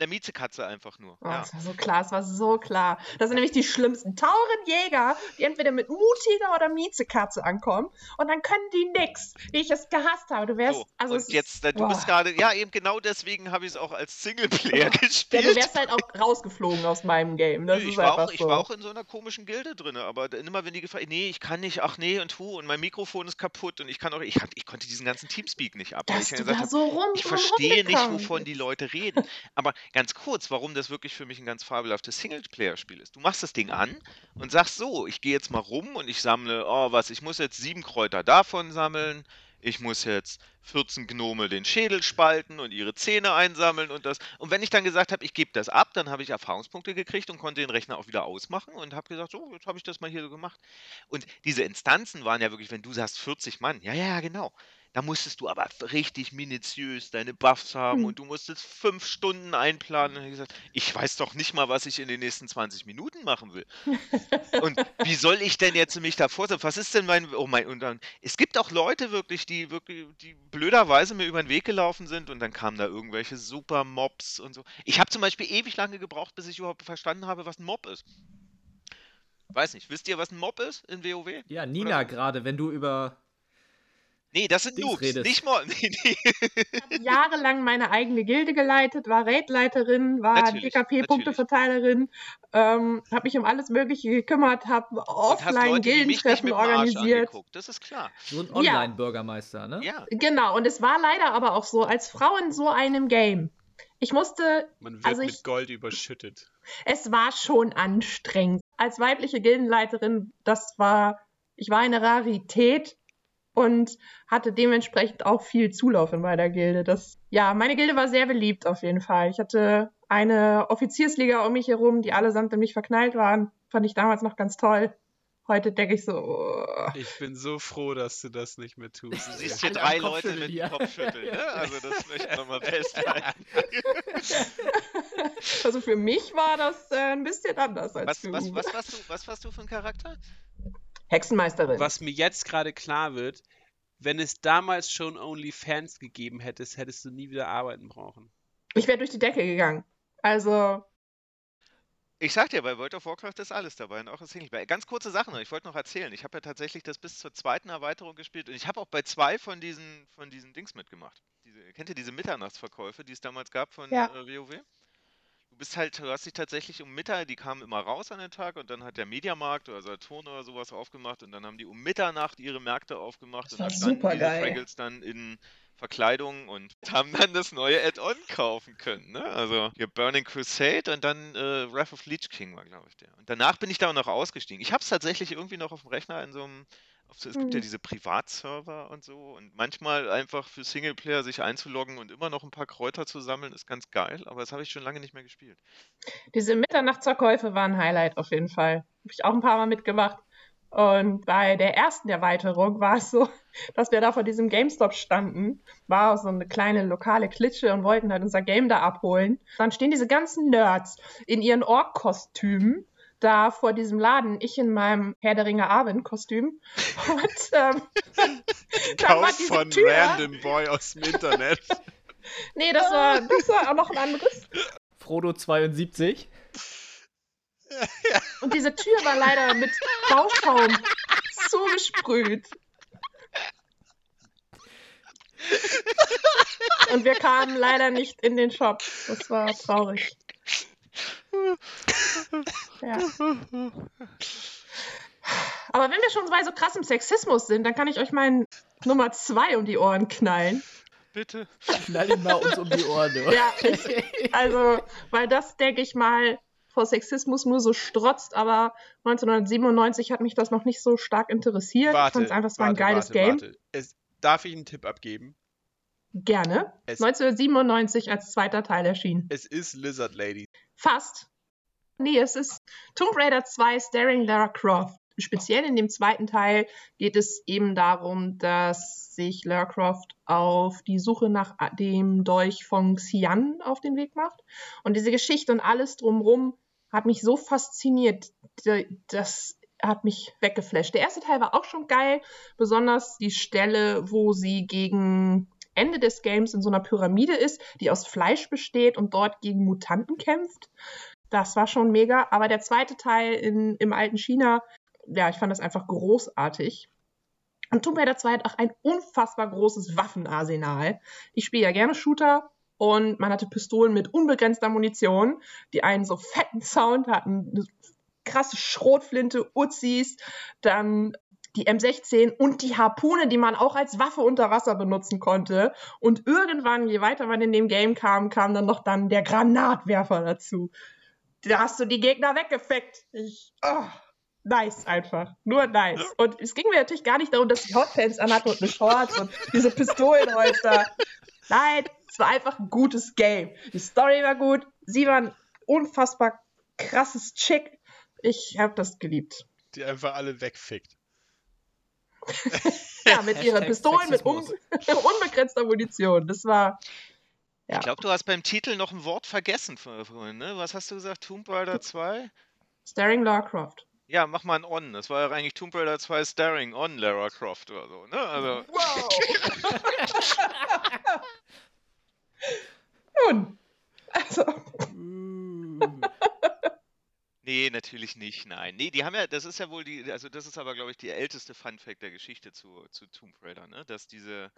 Eine Miezekatze einfach nur. Oh, ja. das war so klar, es war so klar. Das sind nämlich die schlimmsten Taurenjäger, die entweder mit mutiger oder Miezekatze ankommen und dann können die nix, wie ich es gehasst habe. Du wärst, So, also und ist- jetzt, äh, du boah. bist gerade, ja, eben genau deswegen habe ich es auch als Singleplayer Ja, gespielt. du wärst halt auch rausgeflogen aus meinem Game. Das ist ich, war auch, ich so. war auch in so einer komischen Gilde drin, aber immer wenn die gefragt, nee, ich kann nicht, ach nee und tu und mein Mikrofon ist kaputt und ich kann auch, ich, ich konnte diesen ganzen Teamspeak nicht ab, dass ich du gesagt da so rum ich verstehe nicht, wovon die Leute reden. Aber ganz kurz, warum das wirklich für mich ein ganz fabelhaftes Singleplayer-Spiel ist. Du machst das Ding an und sagst so, ich gehe jetzt mal rum und ich sammle, oh was, ich muss jetzt sieben Kräuter davon sammeln, ich muss jetzt 14 Gnome den Schädel spalten und ihre Zähne einsammeln und das. Und wenn ich dann gesagt habe, ich gebe das ab, dann habe ich Erfahrungspunkte gekriegt und konnte den Rechner auch wieder ausmachen und habe gesagt, so, jetzt habe ich das mal hier so gemacht. Und diese Instanzen waren ja wirklich, wenn du sagst 40 Mann, ja, ja, genau. Da musstest du aber richtig minutiös deine Buffs haben Hm. und du musstest fünf Stunden einplanen. Und ich gesagt, ich weiß doch nicht mal, was ich in den nächsten 20 Minuten machen will. Und wie soll ich denn jetzt mich da vorsetzen? Was ist denn mein. Oh mein. Und dann. Es gibt auch Leute wirklich, die wirklich, die blöderweise mir über den Weg gelaufen sind und dann kamen da irgendwelche super Mobs und so. Ich habe zum Beispiel ewig lange gebraucht, bis ich überhaupt verstanden habe, was ein Mob ist. Weiß nicht, wisst ihr, was ein Mob ist in WoW? Ja, Nina gerade, wenn du über. Nee, das sind Dings Noobs, redest. nicht Mob. Nee, nee. Ich habe jahrelang meine eigene Gilde geleitet, war Raidleiterin, war DKP-Punkteverteilerin, ähm, habe mich um alles Mögliche gekümmert, habe Und hast offline Leute wie mich nicht Gildentreffen mit dem Arsch organisiert. angeguckt. Das ist klar. So ein Ja. Online-Bürgermeister, ne? Ja. Genau, und es war leider aber auch so, als Frau in so einem Game. Ich musste, Man wird Also mit ich- Gold überschüttet. es war schon anstrengend. Als weibliche Gildenleiterin, das war, ich war eine Rarität und hatte dementsprechend auch viel Zulauf in meiner Gilde. Das, ja, meine Gilde war sehr beliebt auf jeden Fall. Ich hatte eine Offiziersliga um mich herum, die allesamt in mich verknallt waren. Fand ich damals noch ganz toll. Heute denke ich so, oh. Ich bin so froh, dass du das nicht mehr tust. Du siehst hier drei Leute mit dem. Kopfschütteln. Ne? Also das möchte ich nochmal festhalten. Also für mich war das äh, ein bisschen anders als Was, für was, Uwe. was, warst du, was warst du für ein Charakter? Hexenmeisterin. Was mir jetzt gerade klar wird, wenn es damals schon OnlyFans gegeben hättest, hättest du nie wieder arbeiten brauchen. Ich wäre durch die Decke gegangen. Also, Ich sag dir, bei World of Warcraft ist alles dabei und auch das Singleplayer. Ganz kurze Sachen ich wollte noch erzählen. Ich habe ja tatsächlich das bis zur zweiten Erweiterung gespielt und ich habe auch bei zwei von diesen, von diesen Dings mitgemacht. Diese, kennt ihr diese Mitternachtsverkäufe, die es damals gab von Ja. äh, WoW? Du bist halt, du hast dich tatsächlich um Mittag, die kamen immer raus an den Tag und dann hat der Mediamarkt oder Saturn oder sowas aufgemacht und dann haben die um Mitternacht ihre Märkte aufgemacht Das und da war standen diese supergeil. Fraggles dann in Verkleidung und haben dann das neue Add-on kaufen können. Ne? Also hier Burning Crusade und dann äh, Wrath of Leech King war, glaube ich, der. Und danach bin ich da auch noch ausgestiegen. Ich habe es tatsächlich irgendwie noch auf dem Rechner in so einem. So, es gibt ja Mhm. diese Privatserver und so und manchmal einfach für Singleplayer sich einzuloggen und immer noch ein paar Kräuter zu sammeln, ist ganz geil, aber das habe ich schon lange nicht mehr gespielt. diese Mitternachtsverkäufe waren ein Highlight auf jeden Fall. Habe ich auch ein paar Mal mitgemacht. Und bei der ersten Erweiterung war es so, dass wir da vor diesem GameStop standen, war so eine kleine lokale Klitsche und wollten halt unser Game da abholen. Dann stehen diese ganzen Nerds in ihren Ork-Kostümen da vor diesem Laden, ich in meinem Herr der Ringe Abend-Kostüm. Und ähm, Kauf diese von Tür, Random Boy aus dem Internet. nee, das war, das war auch noch ein anderes. Frodo 72. Und diese Tür war leider mit Bauschaum zugesprüht. Und wir kamen leider nicht in den Shop. Das war traurig. Ja. Aber wenn wir schon bei so krassem Sexismus sind, dann kann ich euch meinen Nummer zwei um die Ohren knallen. Bitte. Knall ihn mal uns um die Ohren. du. Ja, ich, also, weil das, denke ich mal, vor Sexismus nur so strotzt, aber 1997 hat mich das noch nicht so stark interessiert. ich Warte, fand es einfach, es war ein warte, geiles warte, Game. warte. Es, darf ich einen Tipp abgeben? Gerne. Es- 1997 als zweiter Teil erschien. Es ist Lizard Lady. Fast. Nee, es ist Tomb Raider 2 Staring Lara Croft. Speziell in dem zweiten Teil geht es eben darum, dass sich Lara Croft auf die Suche nach dem Dolch von Xian auf den Weg macht. Und diese Geschichte und alles drumherum hat mich so fasziniert. D- Das hat mich weggeflasht. Der erste Teil war auch schon geil, besonders die Stelle, wo sie gegen Ende des Games in so einer Pyramide ist, die aus Fleisch besteht und dort gegen Mutanten kämpft. Das war schon mega. Aber der zweite Teil in, im alten China, ja, ich fand das einfach großartig. Und Tomb Raider 2 hat auch ein unfassbar großes Waffenarsenal. Ich spiele ja gerne Shooter und man hatte Pistolen mit unbegrenzter Munition, die einen so fetten Sound hatten, eine krasse Schrotflinte, Uzis, dann die M16 und die Harpune, die man auch als Waffe unter Wasser benutzen konnte. Und irgendwann, je weiter man in dem Game kam, kam dann noch dann der Granatwerfer dazu. Da hast du die Gegner weggefeckt. Ich, oh, nice einfach. Nur nice. Und es ging mir natürlich gar nicht darum, dass ich Hotpants anhatte und eine Shorts und diese Pistolenholster. Nein, es war einfach ein gutes Game. Die Story war gut. Sie war ein unfassbar krasses Chick. Ich habe das geliebt. Die einfach alle wegfickt. ja, mit ihren Pistolen mit un unbegrenzter Munition. Das war. Ja. Ich glaube, du hast beim Titel noch ein Wort vergessen vor- vorhin, ne? Was hast du gesagt? Tomb Raider 2? Staring Lara Croft. Ja, mach mal ein On. Das war ja eigentlich Tomb Raider 2 Staring on Lara Croft oder so, ne? Also, Wow! Nun. Also, nee, natürlich nicht, nein. Nee, die haben ja, das ist ja wohl die, also das ist aber, glaube ich, die älteste Fun Fact der Geschichte zu, zu Tomb Raider, ne? Dass diese,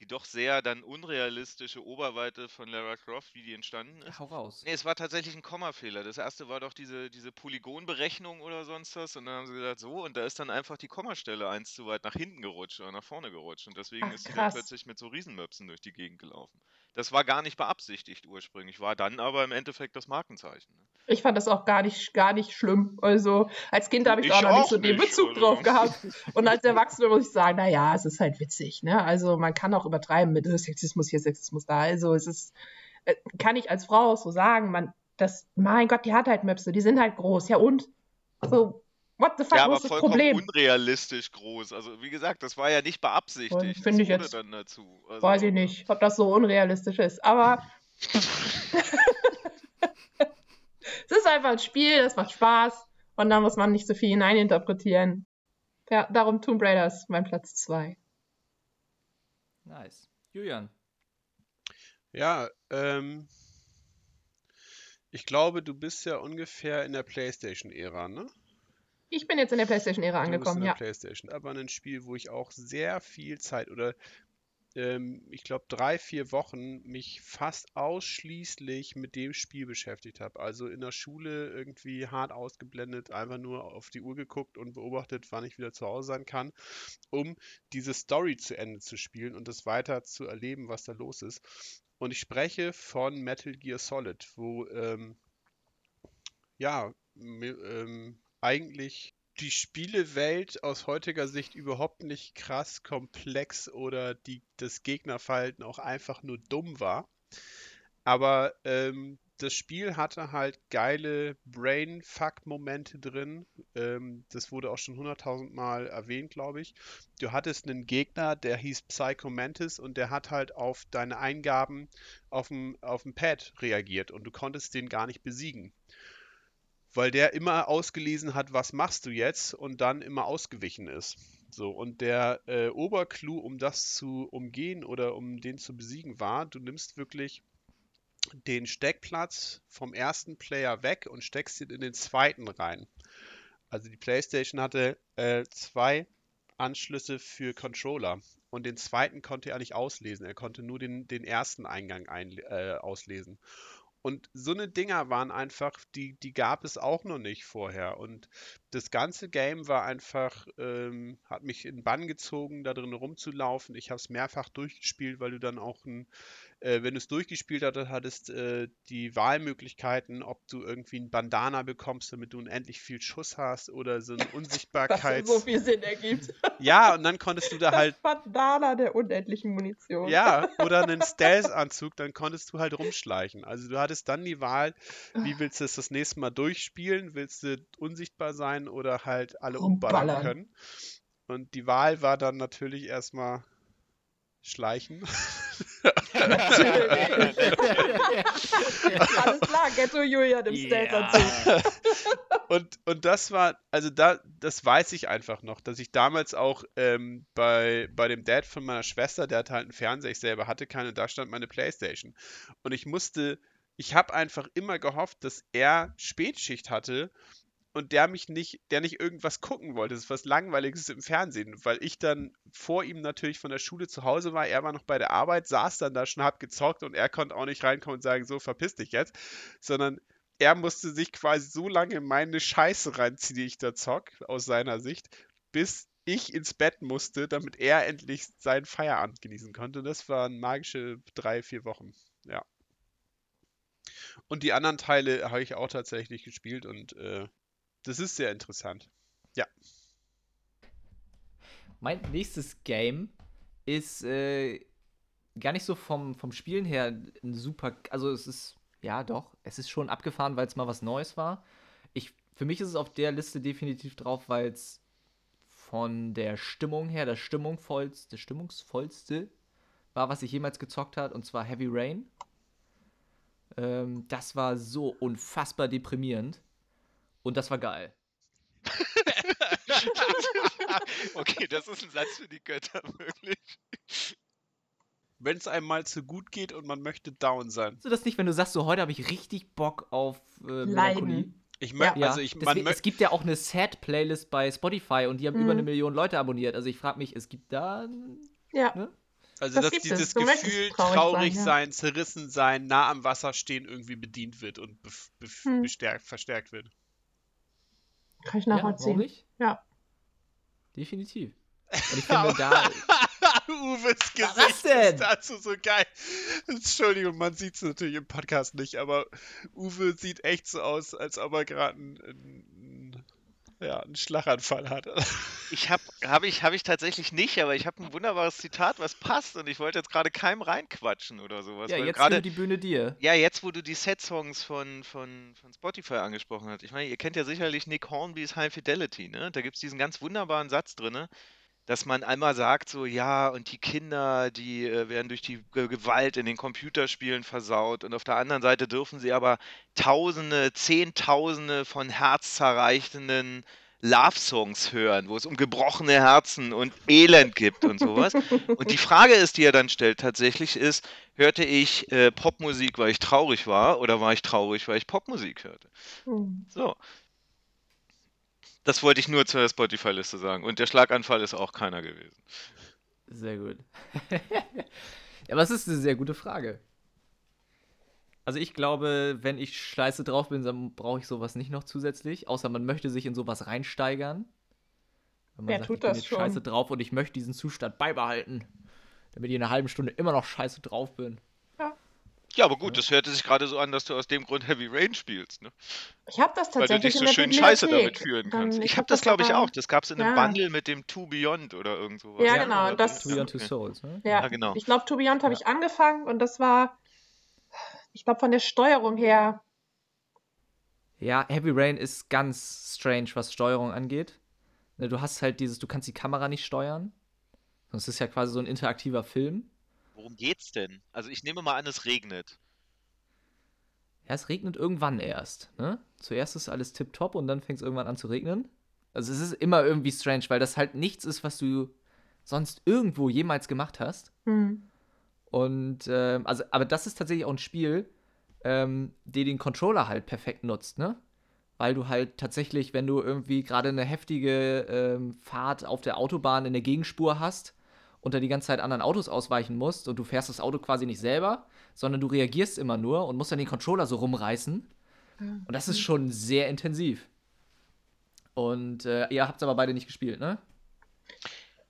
die doch sehr dann unrealistische Oberweite von Lara Croft, wie die entstanden ist. Hau raus. Nee, es war tatsächlich ein Kommafehler. Das erste war doch diese, diese Polygonberechnung oder sonst was. Und dann haben sie gesagt, so, und da ist dann einfach die Kommastelle eins zu weit nach hinten gerutscht oder nach vorne gerutscht. Und deswegen Ach, ist sie dann plötzlich mit so Riesenmöpsen durch die Gegend gelaufen. Das war gar nicht beabsichtigt ursprünglich, war dann aber im Endeffekt das Markenzeichen. ne? ich fand das auch gar nicht, gar nicht schlimm. Also, als Kind habe ich, Ich auch noch nicht so den Bezug also. drauf gehabt. Und als Erwachsene muss ich sagen, naja, es ist halt witzig. Ne? Also, man kann auch übertreiben mit äh, Sexismus hier, Sexismus da. Also, es ist, äh, kann ich als Frau auch so sagen, man, das, mein Gott, die hat halt Möpse, die sind halt groß. Ja, und? So, what the fuck, Ja, aber vollkommen Problem? unrealistisch groß. Also wie gesagt, das war ja nicht beabsichtigt. finde ich jetzt- dann dazu. Also, Weiß ich nicht, ob das so unrealistisch ist. Aber es ist einfach ein Spiel, das macht Spaß. Und da muss man nicht so viel hineininterpretieren. Ja, darum Tomb Raider ist mein Platz 2. Nice. Julian. Ja, ähm. Ich glaube, du bist ja ungefähr in der PlayStation-Ära, ne? Ich bin jetzt in der PlayStation-Ära bist in angekommen, der ja. PlayStation. Aber ein Spiel, wo ich auch sehr viel Zeit oder ähm, ich glaube drei, vier Wochen mich fast ausschließlich mit dem Spiel beschäftigt habe. Also in der Schule irgendwie hart ausgeblendet, einfach nur auf die Uhr geguckt und beobachtet, wann ich wieder zu Hause sein kann, um diese Story zu Ende zu spielen und das weiter zu erleben, was da los ist. Und ich spreche von Metal Gear Solid, wo ähm, ja ähm, eigentlich die Spielewelt aus heutiger Sicht überhaupt nicht krass komplex oder die, das Gegnerverhalten auch einfach nur dumm war. Aber ähm, das Spiel hatte halt geile Brainfuck-Momente drin. Ähm, das wurde auch schon hunderttausend Mal erwähnt, glaube ich. Du hattest einen Gegner, der hieß Psycho Mantis und der hat halt auf deine Eingaben auf dem, auf dem Pad reagiert und du konntest den gar nicht besiegen weil der immer ausgelesen hat, was machst du jetzt und dann immer ausgewichen ist. So, und der äh, Oberclou, um das zu umgehen oder um den zu besiegen, war, du nimmst wirklich den Steckplatz vom ersten Player weg und steckst ihn in den zweiten rein. Also die PlayStation hatte äh, zwei Anschlüsse für Controller und den zweiten konnte er nicht auslesen. Er konnte nur den, den ersten Eingang ein, äh, auslesen. Und so eine Dinger waren einfach, die, die gab es auch noch nicht vorher. Und das ganze Game war einfach, ähm, hat mich in Bann gezogen, da drin rumzulaufen. Ich habe es mehrfach durchgespielt, weil du dann auch ein, äh, wenn du es durchgespielt hattest, hattest äh, die Wahlmöglichkeiten, ob du irgendwie ein Bandana bekommst, damit du unendlich viel Schuss hast oder so ein Was Unsichtbarkeits... so viel Sinn ergibt. Ja, und dann konntest du da halt Das Bandana der unendlichen Munition. ja, oder einen Stealth-Anzug, dann konntest du halt rumschleichen. Also du hattest dann die Wahl, wie willst du es das nächste Mal durchspielen? Willst du unsichtbar sein oder halt alle umballern Rumballern. können? Und die Wahl war dann natürlich erstmal schleichen. Alles klar, Ghetto Julian im Stealth-Anzug. Ja. Und, und das war, also da, das weiß ich einfach noch, dass ich damals auch ähm, bei, bei dem Dad von meiner Schwester, der hatte halt einen Fernseher, ich selber hatte keinen, da stand meine Playstation. Und ich musste, ich habe einfach immer gehofft, dass er Spätschicht hatte und der mich nicht, der nicht irgendwas gucken wollte, das ist was Langweiliges im Fernsehen, weil ich dann vor ihm natürlich von der Schule zu Hause war, er war noch bei der Arbeit, saß dann da schon, hab gezockt und er konnte auch nicht reinkommen und sagen, so verpiss dich jetzt, sondern er musste sich quasi so lange in meine Scheiße reinziehen, die ich da zock, aus seiner Sicht, bis ich ins Bett musste, damit er endlich seinen Feierabend genießen konnte. Das waren magische drei, vier Wochen. Ja. Und die anderen Teile habe ich auch tatsächlich gespielt und äh, das ist sehr interessant. Ja. Mein nächstes Game ist äh, gar nicht so vom, vom Spielen her ein super. Also, es ist. Ja, doch. Es ist schon abgefahren, weil es mal was Neues war. Ich, für mich ist es auf der Liste definitiv drauf, weil es von der Stimmung her das stimmungsvollste, stimmungsvollste war, was ich jemals gezockt hat, und zwar Heavy Rain. Ähm, das war so unfassbar deprimierend. Und das war geil. okay, das ist ein Satz für die Götter, wirklich. Wenn es einem mal zu gut geht und man möchte down sein. Hast du das nicht, wenn du sagst, so heute habe ich richtig Bock auf äh, Melancholie? Leiden. Ich mö Ja. also ich, man Deswegen, mö es gibt ja auch eine Sad-Playlist bei Spotify und die haben Mhm. über eine Million Leute abonniert. Also ich frage mich, es gibt da. Ja. Ne? also das dass gibt dieses möchtest Gefühl traurig traurig, sein, ja. sein, zerrissen sein, nah am Wasser stehen irgendwie bedient wird und Hm. bestärkt, verstärkt wird. Kann ich Ja, nachvollziehen. nicht? Ja. Definitiv. Und ich finde da. Uwes Was Gesicht denn? ist dazu so geil. Entschuldigung, man sieht es natürlich im Podcast nicht, aber Uwe sieht echt so aus, als ob er gerade einen, einen, ja, einen Schlaganfall hat. Ich habe hab ich, hab ich tatsächlich nicht, aber ich habe ein wunderbares Zitat, was passt und ich wollte jetzt gerade keinem reinquatschen oder sowas. Ja, jetzt gerade gerade die Bühne dir. Ja, jetzt, wo du die Set-Songs von, von, von Spotify angesprochen hast. Ich meine, ihr kennt ja sicherlich Nick Hornbys High Fidelity, ne? Da gibt es diesen ganz wunderbaren Satz drin, dass man einmal sagt, so, ja, und die Kinder, die äh, werden durch die Ge Gewalt in den Computerspielen versaut und auf der anderen Seite dürfen sie aber Tausende, Zehntausende von herzzerreichenden Love-Songs hören, wo es um gebrochene Herzen und Elend gibt und sowas. Und die Frage ist, die er dann stellt tatsächlich, ist, hörte ich äh, Popmusik, weil ich traurig war, oder war ich traurig, weil ich Popmusik hörte? Hm. So. Das wollte ich nur zur Spotify-Liste sagen. Und der Schlaganfall ist auch keiner gewesen. Sehr gut. ja, aber es ist eine sehr gute Frage. Also ich glaube, wenn ich scheiße drauf bin, dann brauche ich sowas nicht noch zusätzlich, außer man möchte sich in sowas reinsteigern. Wenn man Wer sagt, tut ich bin das jetzt schon? scheiße drauf und ich möchte diesen Zustand beibehalten, damit ich in einer halben Stunde immer noch scheiße drauf bin. Ja, aber gut, das hörte sich gerade so an, dass du aus dem Grund Heavy Rain spielst, ne? Ich habe das Weil du tatsächlich dich so schön scheiße damit Bibliothek. fühlen Dann- kannst. Ich, hab habe das, glaube ich, auch. Das gab es in einem Ja. Bundle mit dem To Beyond oder irgend sowas. Ja, genau. Das, To Beyond Two okay. Souls, ne? ja. Ja, genau. Ich glaube, To Beyond habe Ja. ich angefangen und das war, ich glaube, von der Steuerung her, Ja, Heavy Rain ist ganz strange, was Steuerung angeht. Ne, Du hast halt dieses, du kannst die Kamera nicht steuern. Das ist ja quasi so ein interaktiver Film. Worum geht's denn? Also ich nehme mal an, es regnet. Ja, es regnet irgendwann erst. Ne? Zuerst ist alles tipptopp und dann fängt es irgendwann an zu regnen. Also es ist immer irgendwie strange, weil das halt nichts ist, was du sonst irgendwo jemals gemacht hast. hm, Und ähm, also, aber das ist tatsächlich auch ein Spiel, ähm, die den Controller halt perfekt nutzt, ne? Weil du halt tatsächlich, wenn du irgendwie gerade eine heftige ähm, Fahrt auf der Autobahn in der Gegenspur hast und da die ganze Zeit anderen Autos ausweichen musst und du fährst das Auto quasi nicht selber, sondern du reagierst immer nur und musst dann den Controller so rumreißen. Und das ist schon sehr intensiv. Und äh, ihr habt es aber beide nicht gespielt, ne?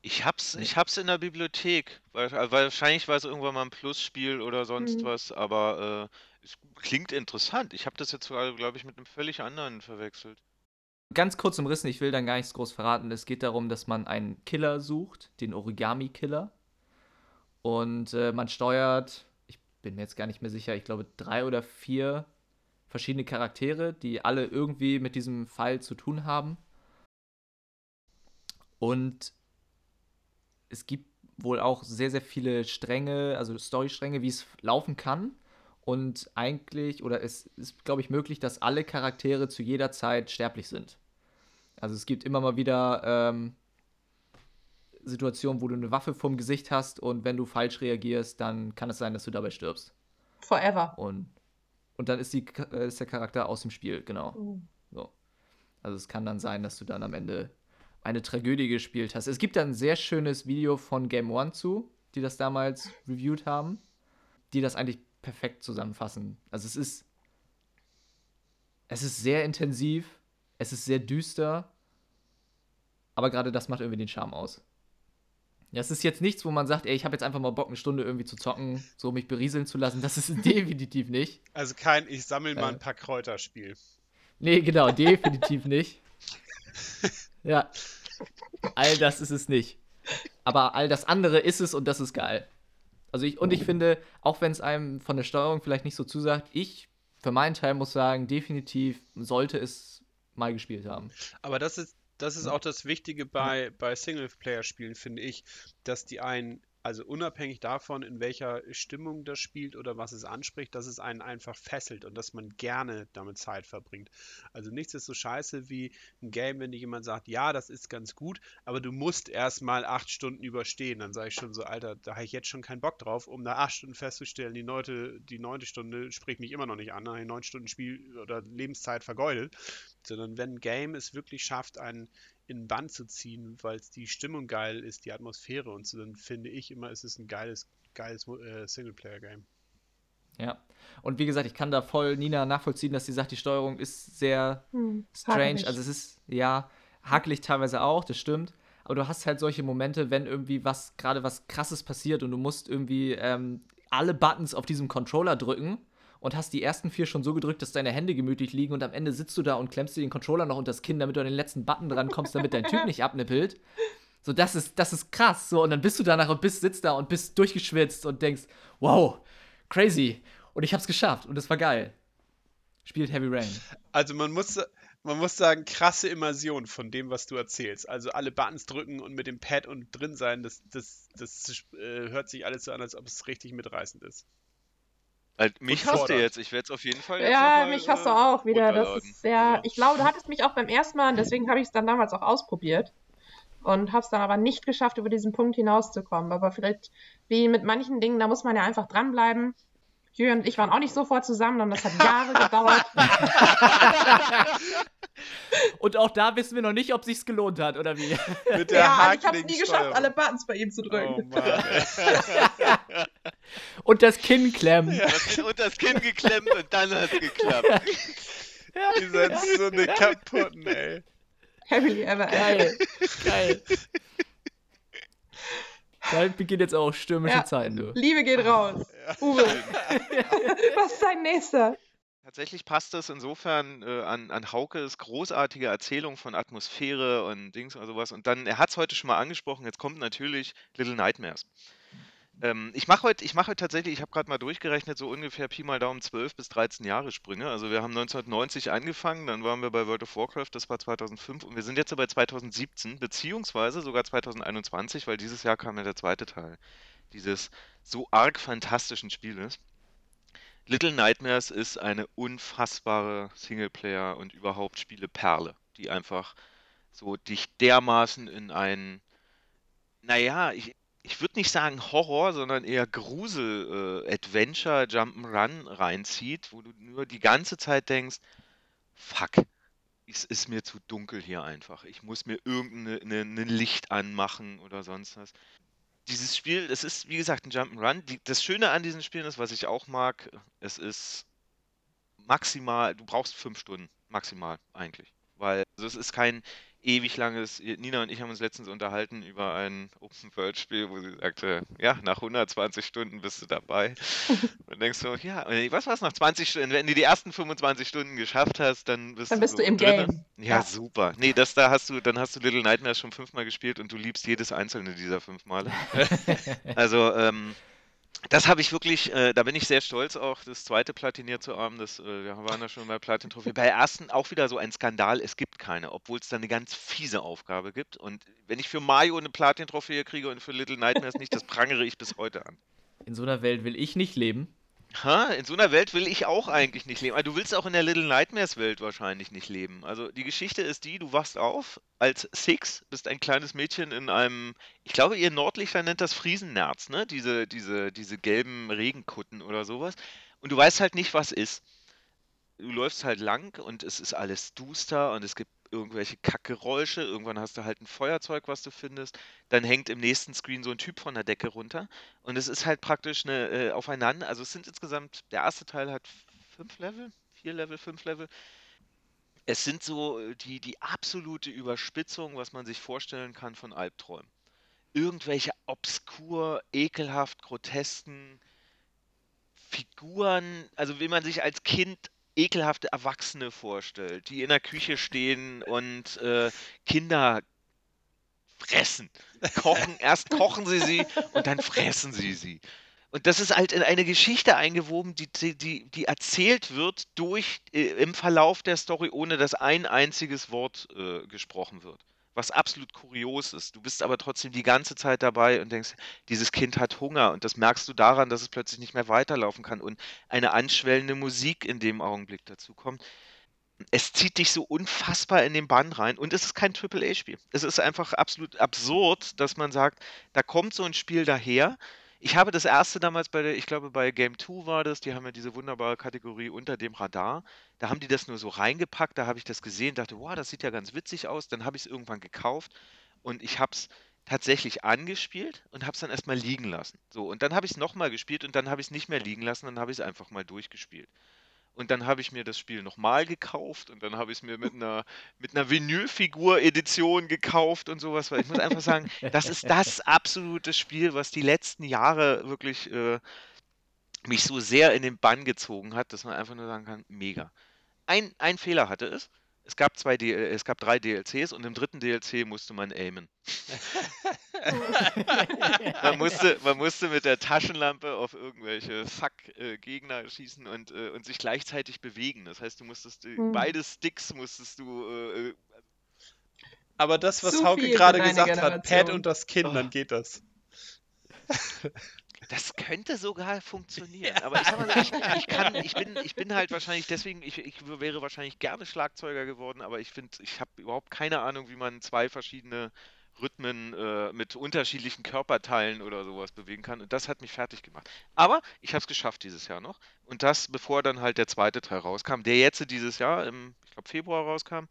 Ich hab's, ich hab's in der Bibliothek. Weil, weil wahrscheinlich war es irgendwann mal ein Plus-Spiel oder sonst Mhm. was, aber äh, es klingt interessant. Ich habe das jetzt gerade, glaube ich, mit einem völlig anderen verwechselt. Ganz kurz umrissen, ich will dann gar nichts groß verraten. Es geht darum, dass man einen Killer sucht, den Origami-Killer. Und äh, man steuert, ich bin mir jetzt gar nicht mehr sicher, ich glaube drei oder vier verschiedene Charaktere, die alle irgendwie mit diesem Fall zu tun haben. Und es gibt wohl auch sehr, sehr viele Stränge, also Storystränge, wie es laufen kann. Und eigentlich, oder es ist, glaube ich, möglich, dass alle Charaktere zu jeder Zeit sterblich sind. Also es gibt immer mal wieder ähm, Situationen, wo du eine Waffe vorm Gesicht hast und wenn du falsch reagierst, dann kann es sein, dass du dabei stirbst. forever. Und, und dann ist, die, äh, ist der Charakter aus dem Spiel, genau. Hm. So. Also es kann dann sein, dass du dann am Ende eine Tragödie gespielt hast. Es gibt da ein sehr schönes Video von Game One zu, die das damals reviewed haben, die das eigentlich perfekt zusammenfassen. Also es ist es ist sehr intensiv, es ist sehr düster, aber gerade das macht irgendwie den Charme aus. Ja, es ist jetzt nichts, wo man sagt, ey, ich habe jetzt einfach mal Bock, eine Stunde irgendwie zu zocken, so mich berieseln zu lassen. Das ist definitiv nicht. Also kein Ich sammle mal Äh. ein paar Kräuter Spiel. Nee, genau, definitiv nicht. Ja. All das ist es nicht. Aber all das andere ist es und das ist geil. Also ich, und ich finde, auch wenn es einem von der Steuerung vielleicht nicht so zusagt, ich für meinen Teil muss sagen, definitiv sollte es mal gespielt haben. Aber das ist, das ist auch das Wichtige bei, bei Singleplayer-Spielen, finde ich, dass die einen also unabhängig davon, in welcher Stimmung das spielt oder was es anspricht, dass es einen einfach fesselt und dass man gerne damit Zeit verbringt. Also nichts ist so scheiße wie ein Game, wenn dir jemand sagt, ja, das ist ganz gut, aber du musst erstmal acht Stunden überstehen. Dann sage ich schon so, Alter, da habe ich jetzt schon keinen Bock drauf, um nach acht Stunden festzustellen, die neunte, die neunte Stunde spricht mich immer noch nicht an, habe ich neun Stunden Spiel oder Lebenszeit vergeudet. Sondern wenn ein Game es wirklich schafft, einen in den Bann zu ziehen, weil es die Stimmung geil ist, die Atmosphäre und so, dann finde ich immer, es ist ein geiles, geiles äh, Singleplayer-Game. Ja. Und wie gesagt, ich kann da voll Nina nachvollziehen, dass sie sagt, die Steuerung ist sehr hm, strange. Also es ist, ja, hakelig teilweise auch, das stimmt. Aber du hast halt solche Momente, wenn irgendwie was, gerade was krasses passiert und du musst irgendwie ähm, alle Buttons auf diesem Controller drücken und hast die ersten vier schon so gedrückt, dass deine Hände gemütlich liegen und am Ende sitzt du da und klemmst dir den Controller noch unter das Kinn, damit du an den letzten Button dran kommst, damit dein Typ nicht abnippelt. So, das ist, das ist krass. So, und dann bist du danach und bist, sitzt da und bist durchgeschwitzt und denkst, wow, crazy. Und ich hab's geschafft und es war geil. Spielt Heavy Rain. Also man muss, man muss sagen, krasse Immersion von dem, was du erzählst. Also alle Buttons drücken und mit dem Pad und drin sein, das, das, das äh, hört sich alles so an, als ob es richtig mitreißend ist. Halt, mich hasst du jetzt. Ich werde es auf jeden Fall jetzt Ja, mal, mich hasst du äh, auch wieder. Das ist sehr. Ich glaube, du hattest mich auch beim ersten Mal, deswegen habe ich es dann damals auch ausprobiert. Und habe es dann aber nicht geschafft, über diesen Punkt hinauszukommen. Aber vielleicht, wie mit manchen Dingen, da muss man ja einfach dranbleiben. Jürgen und ich waren auch nicht sofort zusammen und das hat Jahre gedauert. und auch da wissen wir noch nicht, ob sich's gelohnt hat, oder wie? Mit der ja, ich habe es nie geschafft, alle Buttons bei ihm zu drücken. Oh Mann, und das Kinn klemmen. Ja. Und das Kinn geklemmt und dann hat es geklappt. Ja. Ihr seid so eine kaputten, ey. Happily ever. Geil. Geil. Da beginnt jetzt auch stürmische ja. Zeiten, du. Liebe geht raus. Ja. Uwe. Was ist dein nächster? Tatsächlich passt das insofern äh, an, an Haukes großartige Erzählung von Atmosphäre und Dings und sowas. Und dann, er hat es heute schon mal angesprochen, jetzt kommt natürlich Little Nightmares. Ähm, ich mache heute, ich mache heute tatsächlich, ich habe gerade mal durchgerechnet, so ungefähr Pi mal Daumen 12 bis 13 Jahre Sprünge. Also wir haben 1990 angefangen, dann waren wir bei World of Warcraft, das war 2005 und wir sind jetzt bei 2017, beziehungsweise sogar 2021, weil dieses Jahr kam ja der zweite Teil dieses so arg fantastischen Spieles. Little Nightmares ist eine unfassbare Singleplayer und überhaupt Spieleperle, die einfach so dich dermaßen in ein, naja, ich, ich würde nicht sagen Horror, sondern eher Grusel, äh, Adventure, Jump'n'Run reinzieht, wo du nur die ganze Zeit denkst, fuck, es ist mir zu dunkel hier einfach. Ich muss mir irgendein ne, ne Licht anmachen oder sonst was. Dieses Spiel, es ist wie gesagt ein Jump'n'Run. Das Schöne an diesen Spielen ist, was ich auch mag, es ist maximal, du brauchst fünf Stunden, maximal eigentlich. Weil also es ist kein ewig langes. Nina und ich haben uns letztens unterhalten über ein Open-World-Spiel, wo sie sagte, ja, nach 120 Stunden bist du dabei. und denkst du, ja, was war's nach 20 Stunden? Wenn du die ersten 25 Stunden geschafft hast, dann bist, dann bist du, so du im drinne. Game. Ja, ja, super. Nee, das da hast du, dann hast du Little Nightmares schon fünfmal gespielt und du liebst jedes einzelne dieser fünf Male. also, ähm, das habe ich wirklich, äh, da bin ich sehr stolz auch, das zweite platiniert zu haben. Das, äh, wir waren ja schon bei Platin Trophy. Bei ersten auch wieder so ein Skandal, es gibt keine, obwohl es da eine ganz fiese Aufgabe gibt. Und wenn ich für Mario eine Platin-Trophäe kriege und für Little Nightmares nicht, das prangere ich bis heute an. In so einer Welt will ich nicht leben. Ha, in so einer Welt will ich auch eigentlich nicht leben. Du willst auch in der Little Nightmares Welt wahrscheinlich nicht leben. Also die Geschichte ist die, du wachst auf als Six, bist ein kleines Mädchen in einem, ich glaube, ihr Nordlichter nennt das Friesennerz, ne? Diese, diese, diese gelben Regenkutten oder sowas. Und du weißt halt nicht, was ist. Du läufst halt lang und es ist alles duster und es gibt irgendwelche Kackgeräusche. Irgendwann hast du halt ein Feuerzeug, was du findest. Dann hängt im nächsten Screen so ein Typ von der Decke runter. Und es ist halt praktisch eine äh, aufeinander. Also es sind insgesamt, der erste Teil hat fünf Level, vier Level, fünf Level. Es sind so äh, die, die absolute Überspitzung, was man sich vorstellen kann von Albträumen. Irgendwelche obskur, ekelhaft, grotesken Figuren, also wie man sich als Kind ekelhafte Erwachsene vorstellt, die in der Küche stehen und äh, Kinder fressen. Kochen, erst kochen sie sie und dann fressen sie sie. Und das ist halt in eine Geschichte eingewoben, die, die, die, erzählt wird durch äh, im Verlauf der Story, ohne dass ein einziges Wort äh, gesprochen wird. Was absolut kurios ist. Du bist aber trotzdem die ganze Zeit dabei und denkst, dieses Kind hat Hunger. Und das merkst du daran, dass es plötzlich nicht mehr weiterlaufen kann und eine anschwellende Musik in dem Augenblick dazu kommt. Es zieht dich so unfassbar in den Bann rein und es ist kein AAA-Spiel. Es ist einfach absolut absurd, dass man sagt, da kommt so ein Spiel daher, ich habe das erste damals bei der, ich glaube bei Game 2 war das, die haben ja diese wunderbare Kategorie unter dem Radar. Da haben die das nur so reingepackt, da habe ich das gesehen, dachte, wow, das sieht ja ganz witzig aus. Dann habe ich es irgendwann gekauft und ich habe es tatsächlich angespielt und habe es dann erstmal liegen lassen. So, und dann habe ich es nochmal gespielt und dann habe ich es nicht mehr liegen lassen, dann habe ich es einfach mal durchgespielt. Und dann habe ich mir das Spiel nochmal gekauft und dann habe ich es mir mit einer, mit einer Vinylfigur-Edition gekauft und sowas, weil ich muss einfach sagen, das ist das absolute Spiel, was die letzten Jahre wirklich äh, mich so sehr in den Bann gezogen hat, dass man einfach nur sagen kann, mega. Ein, ein Fehler hatte es. Es gab, zwei es gab drei DLCs und im dritten DLC musste man aimen. man, musste, man musste mit der Taschenlampe auf irgendwelche Fuck-Gegner äh, schießen und, äh, und sich gleichzeitig bewegen. Das heißt, du musstest hm. beide Sticks musstest du. Äh, Aber das, was Hauke gerade gesagt hat, Pad und das Kind, oh. dann geht das. Das könnte sogar funktionieren. Ja. Aber ich mal, ich, ich, kann, ich, bin, ich bin halt wahrscheinlich deswegen, ich, ich wäre wahrscheinlich gerne Schlagzeuger geworden, aber ich finde, ich habe überhaupt keine Ahnung, wie man zwei verschiedene Rhythmen äh, mit unterschiedlichen Körperteilen oder sowas bewegen kann. Und das hat mich fertig gemacht. Aber ich habe es geschafft dieses Jahr noch. Und das, bevor dann halt der zweite Teil rauskam, der jetzt dieses Jahr, im, ich glaube, Februar rauskam.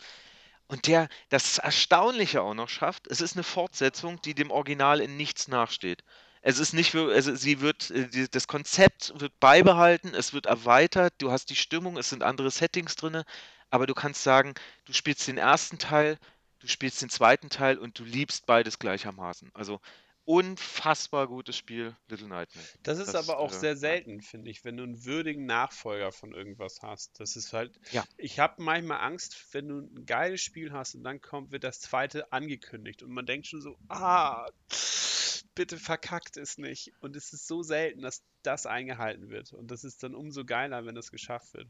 Und der das Erstaunliche auch noch schafft, es ist eine Fortsetzung, die dem Original in nichts nachsteht. Es ist nicht, also sie wird, äh, das Konzept wird beibehalten, es wird erweitert, du hast die Stimmung, es sind andere Settings drin, aber du kannst sagen, du spielst den ersten Teil, du spielst den zweiten Teil und du liebst beides gleichermaßen. Also unfassbar gutes Spiel, Little Nightmare. Das ist das, aber auch äh, sehr selten, finde ich, wenn du einen würdigen Nachfolger von irgendwas hast. Das ist halt. Ja. Ich habe manchmal Angst, wenn du ein geiles Spiel hast und dann kommt, wird das zweite angekündigt und man denkt schon so, ah, bitte verkackt es nicht. Und es ist so selten, dass das eingehalten wird. Und das ist dann umso geiler, wenn das geschafft wird.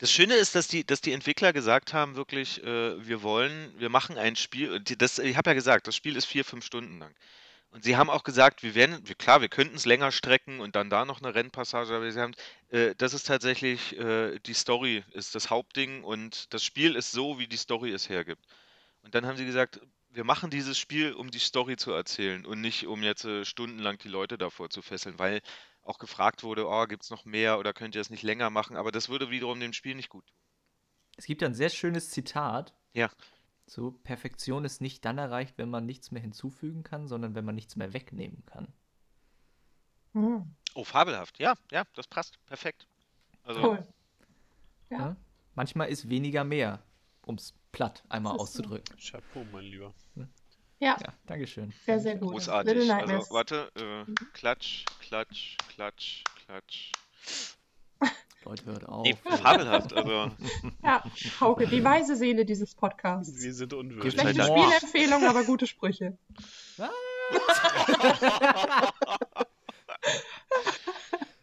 Das Schöne ist, dass die, dass die Entwickler gesagt haben, wirklich, äh, wir wollen, wir machen ein Spiel. Das, ich habe ja gesagt, das Spiel ist vier, fünf Stunden lang. Und sie haben auch gesagt, wir werden, wir, klar, wir könnten es länger strecken und dann da noch eine Rennpassage, aber sie haben, äh, das ist tatsächlich, äh, die Story ist das Hauptding und das Spiel ist so, wie die Story es hergibt. Und dann haben sie gesagt, wir machen dieses Spiel, um die Story zu erzählen und nicht um jetzt äh, stundenlang die Leute davor zu fesseln, weil auch gefragt wurde, oh, gibt es noch mehr oder könnt ihr es nicht länger machen, aber das würde wiederum dem Spiel nicht gut tun. Es gibt ein sehr schönes Zitat. Ja. So, Perfektion ist nicht dann erreicht, wenn man nichts mehr hinzufügen kann, sondern wenn man nichts mehr wegnehmen kann. Mhm. Oh, fabelhaft. Ja, ja, das passt. Perfekt. Also, cool. Ja. ja. Manchmal ist weniger mehr, um es platt einmal auszudrücken. So. Chapeau, mein Lieber. Ja. Ja. Dankeschön. Sehr, sehr gut. Großartig. Also, warte. Äh, mhm. Klatsch, klatsch, klatsch, klatsch. Leute, hört auf. Nee, fabelhaft. Also. Ja, Hauke, die weise Seele dieses Podcasts. Wir sind unwürdig. Schlechte Spielempfehlung, aber gute Sprüche.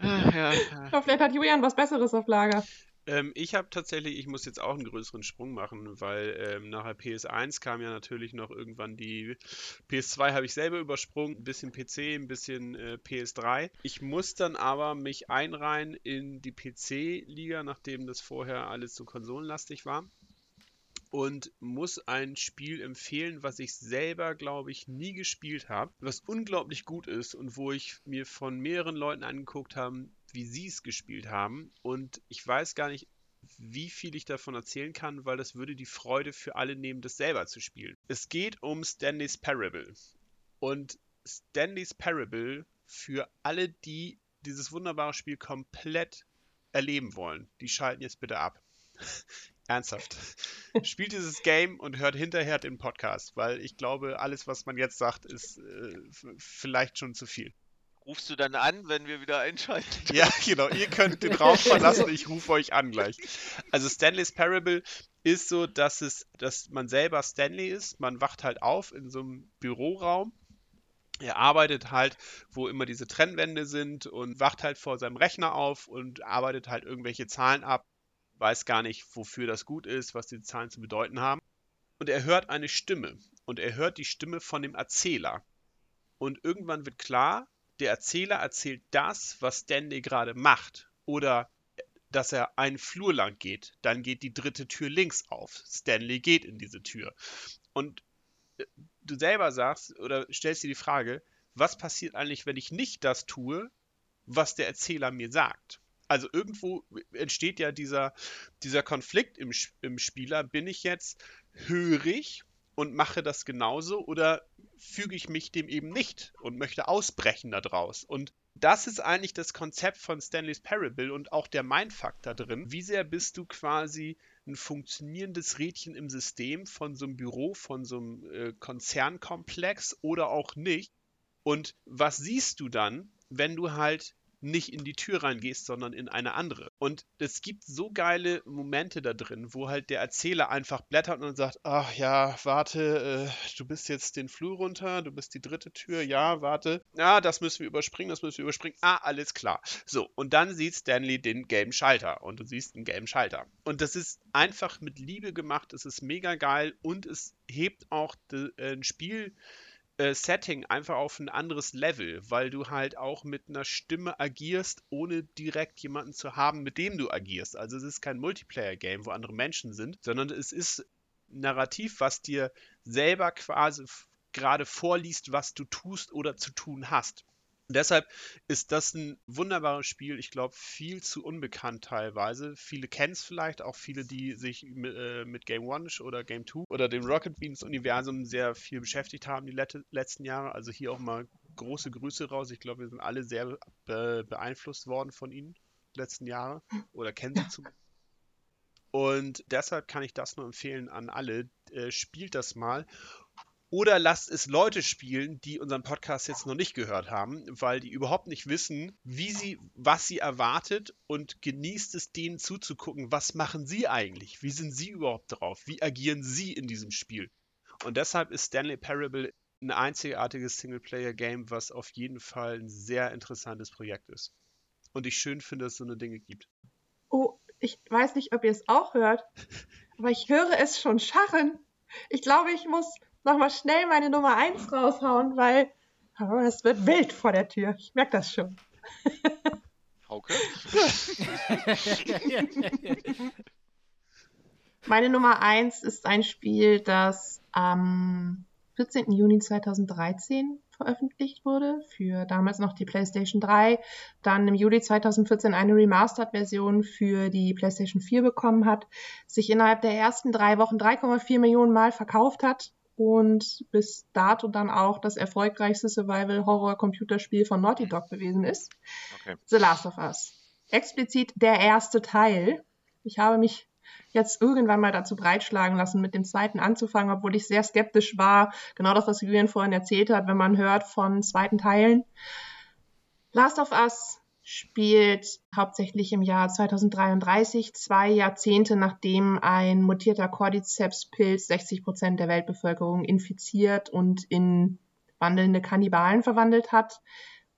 ja, ja. Vielleicht hat Julian was Besseres auf Lager. Ähm, ich habe tatsächlich, ich muss jetzt auch einen größeren Sprung machen, weil ähm, nachher PS1 kam ja natürlich noch irgendwann die PS2 habe ich selber übersprungen, ein bisschen PC, ein bisschen äh, PS3. Ich muss dann aber mich einreihen in die PC-Liga, nachdem das vorher alles so konsolenlastig war und muss ein Spiel empfehlen, was ich selber, glaube ich, nie gespielt habe, was unglaublich gut ist und wo ich mir von mehreren Leuten angeguckt habe, wie sie es gespielt haben. Und ich weiß gar nicht, wie viel ich davon erzählen kann, weil das würde die Freude für alle nehmen, das selber zu spielen. Es geht um Stanley's Parable. Und Stanley's Parable für alle, die dieses wunderbare Spiel komplett erleben wollen, die schalten jetzt bitte ab. Ernsthaft. Spielt dieses Game und hört hinterher den Podcast, weil ich glaube, alles, was man jetzt sagt, ist äh, vielleicht schon zu viel. Rufst du dann an, wenn wir wieder einschalten? Ja, genau. Ihr könnt den Raum verlassen, ich rufe euch an gleich. Also Stanley's Parable ist so, dass es, dass man selber Stanley ist. Man wacht halt auf in so einem Büroraum. Er arbeitet halt, wo immer diese Trennwände sind und wacht halt vor seinem Rechner auf und arbeitet halt irgendwelche Zahlen ab. Weiß gar nicht, wofür das gut ist, was die Zahlen zu bedeuten haben. Und er hört eine Stimme. Und er hört die Stimme von dem Erzähler. Und irgendwann wird klar, der Erzähler erzählt das, was Stanley gerade macht. Oder dass er einen Flur lang geht. Dann geht die dritte Tür links auf. Stanley geht in diese Tür. Und äh, du selber sagst oder stellst dir die Frage, was passiert eigentlich, wenn ich nicht das tue, was der Erzähler mir sagt? Also irgendwo entsteht ja dieser, dieser Konflikt im, im Spieler. Bin ich jetzt hörig und mache das genauso oder füge ich mich dem eben nicht und möchte ausbrechen daraus? Und das ist eigentlich das Konzept von Stanley's Parable und auch der Mindfuck da drin. Wie sehr bist du quasi ein funktionierendes Rädchen im System von so einem Büro, von so einem äh, Konzernkomplex oder auch nicht? Und was siehst du dann, wenn du halt nicht in die Tür reingehst, sondern in eine andere. Und es gibt so geile Momente da drin, wo halt der Erzähler einfach blättert und sagt, ach ja, warte, äh, du bist jetzt den Flur runter, du bist die dritte Tür, ja, warte, ja, das müssen wir überspringen, das müssen wir überspringen, ah, alles klar. So, und dann sieht Stanley den gelben Schalter und du siehst einen gelben Schalter. Und das ist einfach mit Liebe gemacht, es ist mega geil und es hebt auch äh, ein Spiel äh, Setting einfach auf ein anderes Level, weil du halt auch mit einer Stimme agierst, ohne direkt jemanden zu haben, mit dem du agierst. Also es ist kein Multiplayer-Game, wo andere Menschen sind, sondern es ist Narrativ, was dir selber quasi gerade vorliest, was du tust oder zu tun hast. Deshalb ist das ein wunderbares Spiel. Ich glaube, viel zu unbekannt teilweise. Viele kennen es vielleicht, auch viele, die sich mit, äh, mit Game One oder Game 2 oder dem Rocket Beans Universum sehr viel beschäftigt haben die let letzten Jahre. Also hier auch mal große Grüße raus. Ich glaube, wir sind alle sehr be beeinflusst worden von ihnen letzten Jahre oder kennen sie zu. Und deshalb kann ich das nur empfehlen an alle. Äh, spielt das mal. Oder lasst es Leute spielen, die unseren Podcast jetzt noch nicht gehört haben, weil die überhaupt nicht wissen, wie sie, was sie erwartet und genießt es denen zuzugucken, was machen sie eigentlich? Wie sind sie überhaupt drauf? Wie agieren sie in diesem Spiel? Und deshalb ist Stanley Parable ein einzigartiges Singleplayer-Game, was auf jeden Fall ein sehr interessantes Projekt ist. Und ich schön finde, dass es so eine Dinge gibt. Oh, ich weiß nicht, ob ihr es auch hört, aber ich höre es schon scharren. Ich glaube, ich muss nochmal schnell meine Nummer 1 raushauen, weil oh, es wird wild vor der Tür. Ich merke das schon. Hauke? meine Nummer 1 ist ein Spiel, das am 14. Juni 2013 veröffentlicht wurde, für damals noch die PlayStation 3, dann im Juli 2014 eine Remastered-Version für die PlayStation 4 bekommen hat, sich innerhalb der ersten drei Wochen 3,4 Millionen Mal verkauft hat und bis dato dann auch das erfolgreichste Survival-Horror-Computerspiel von Naughty Dog gewesen ist. Okay. The Last of Us. Explizit der erste Teil. Ich habe mich jetzt irgendwann mal dazu breitschlagen lassen, mit dem zweiten anzufangen, obwohl ich sehr skeptisch war. Genau das, was Julian vorhin erzählt hat, wenn man hört von zweiten Teilen. Last of Us spielt hauptsächlich im Jahr 2033, zwei Jahrzehnte nachdem ein mutierter Cordyceps-Pilz 60 Prozent der Weltbevölkerung infiziert und in wandelnde Kannibalen verwandelt hat,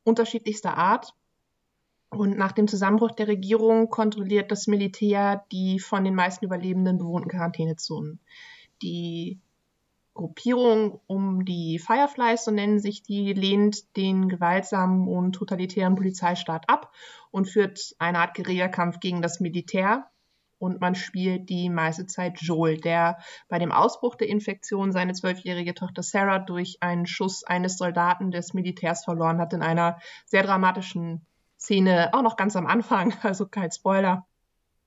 unterschiedlichster Art. Und nach dem Zusammenbruch der Regierung kontrolliert das Militär die von den meisten Überlebenden bewohnten Quarantänezonen. Die Gruppierung um die Fireflies, so nennen sich die, lehnt den gewaltsamen und totalitären Polizeistaat ab und führt eine Art Guerillakampf gegen das Militär. Und man spielt die meiste Zeit Joel, der bei dem Ausbruch der Infektion seine zwölfjährige Tochter Sarah durch einen Schuss eines Soldaten des Militärs verloren hat in einer sehr dramatischen Szene, auch noch ganz am Anfang, also kein Spoiler.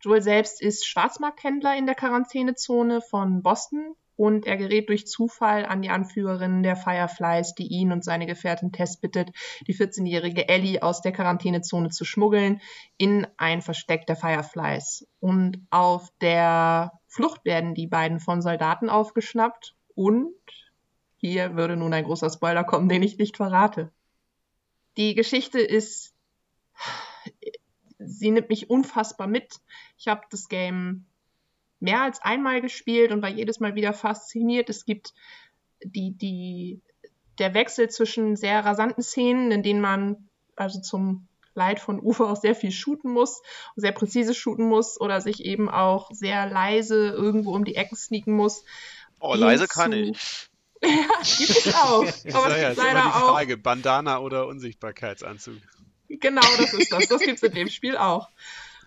Joel selbst ist Schwarzmarkthändler in der Quarantänezone von Boston und er gerät durch Zufall an die Anführerin der Fireflies, die ihn und seine Gefährtin Tess bittet, die 14-jährige Ellie aus der Quarantänezone zu schmuggeln in ein Versteck der Fireflies. Und auf der Flucht werden die beiden von Soldaten aufgeschnappt und hier würde nun ein großer Spoiler kommen, den ich nicht verrate. Die Geschichte ist, sie nimmt mich unfassbar mit. Ich habe das Game mehr als einmal gespielt und war jedes Mal wieder fasziniert. Es gibt die, die, der Wechsel zwischen sehr rasanten Szenen, in denen man also zum Leid von Uwe auch sehr viel shooten muss, sehr präzise shooten muss oder sich eben auch sehr leise irgendwo um die Ecken sneaken muss. Oh, leise kann ich. ja, gibt es auch. Aber das es immer leider die auch. Frage, Bandana oder Unsichtbarkeitsanzug. Genau, das ist das. Das gibt's in dem Spiel auch.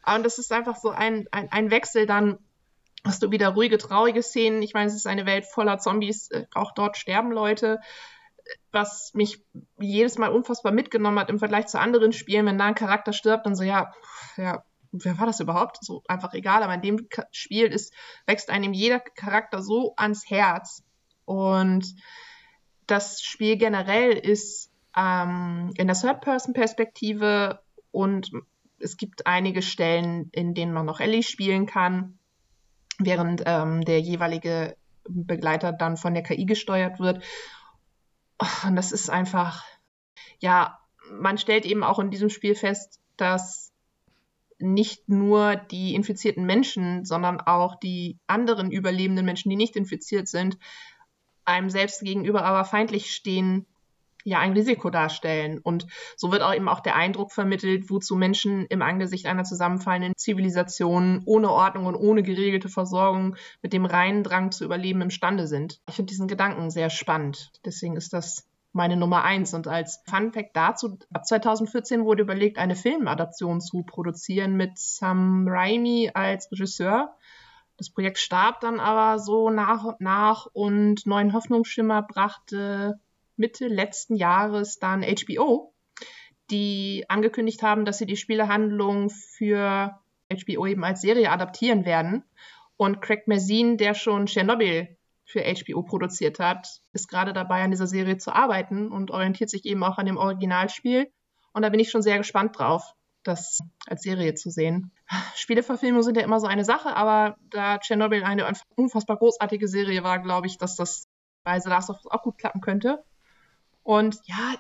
Und das ist einfach so ein, ein, ein Wechsel dann. Hast du wieder ruhige, traurige Szenen. Ich meine, es ist eine Welt voller Zombies. äh, Auch dort sterben Leute. Was mich jedes Mal unfassbar mitgenommen hat im Vergleich zu anderen Spielen, wenn da ein Charakter stirbt, dann so, ja, ja, wer war das überhaupt? So einfach egal. Aber in dem Spiel ist, wächst einem jeder Charakter so ans Herz. Und das Spiel generell ist ähm, in der Third-Person-Perspektive und es gibt einige Stellen, in denen man noch Ellie spielen kann, während ähm, der jeweilige Begleiter dann von der KI gesteuert wird. Und das ist einfach, ja, man stellt eben auch in diesem Spiel fest, dass nicht nur die infizierten Menschen, sondern auch die anderen überlebenden Menschen, die nicht infiziert sind, einem selbst gegenüber aber feindlich stehen, ja ein Risiko darstellen. Und so wird auch eben auch der Eindruck vermittelt, wozu Menschen im Angesicht einer zusammenfallenden Zivilisation ohne Ordnung und ohne geregelte Versorgung mit dem reinen Drang zu überleben imstande sind. Ich finde diesen Gedanken sehr spannend. Deswegen ist das meine Nummer eins. Und als Fun Fact dazu, ab 2014 wurde überlegt, eine Filmadaption zu produzieren mit Sam Raimi als Regisseur. Das Projekt starb dann aber so nach und nach und neuen Hoffnungsschimmer brachte Mitte letzten Jahres dann HBO, die angekündigt haben, dass sie die Spielehandlung für HBO eben als Serie adaptieren werden. Und Craig Mazin, der schon Chernobyl für HBO produziert hat, ist gerade dabei, an dieser Serie zu arbeiten und orientiert sich eben auch an dem Originalspiel. Und da bin ich schon sehr gespannt drauf, das als Serie zu sehen. Spieleverfilmungen sind ja immer so eine Sache, aber da Chernobyl eine unfassbar großartige Serie war, glaube ich, dass das bei The Last of Us auch gut klappen könnte. Und ja,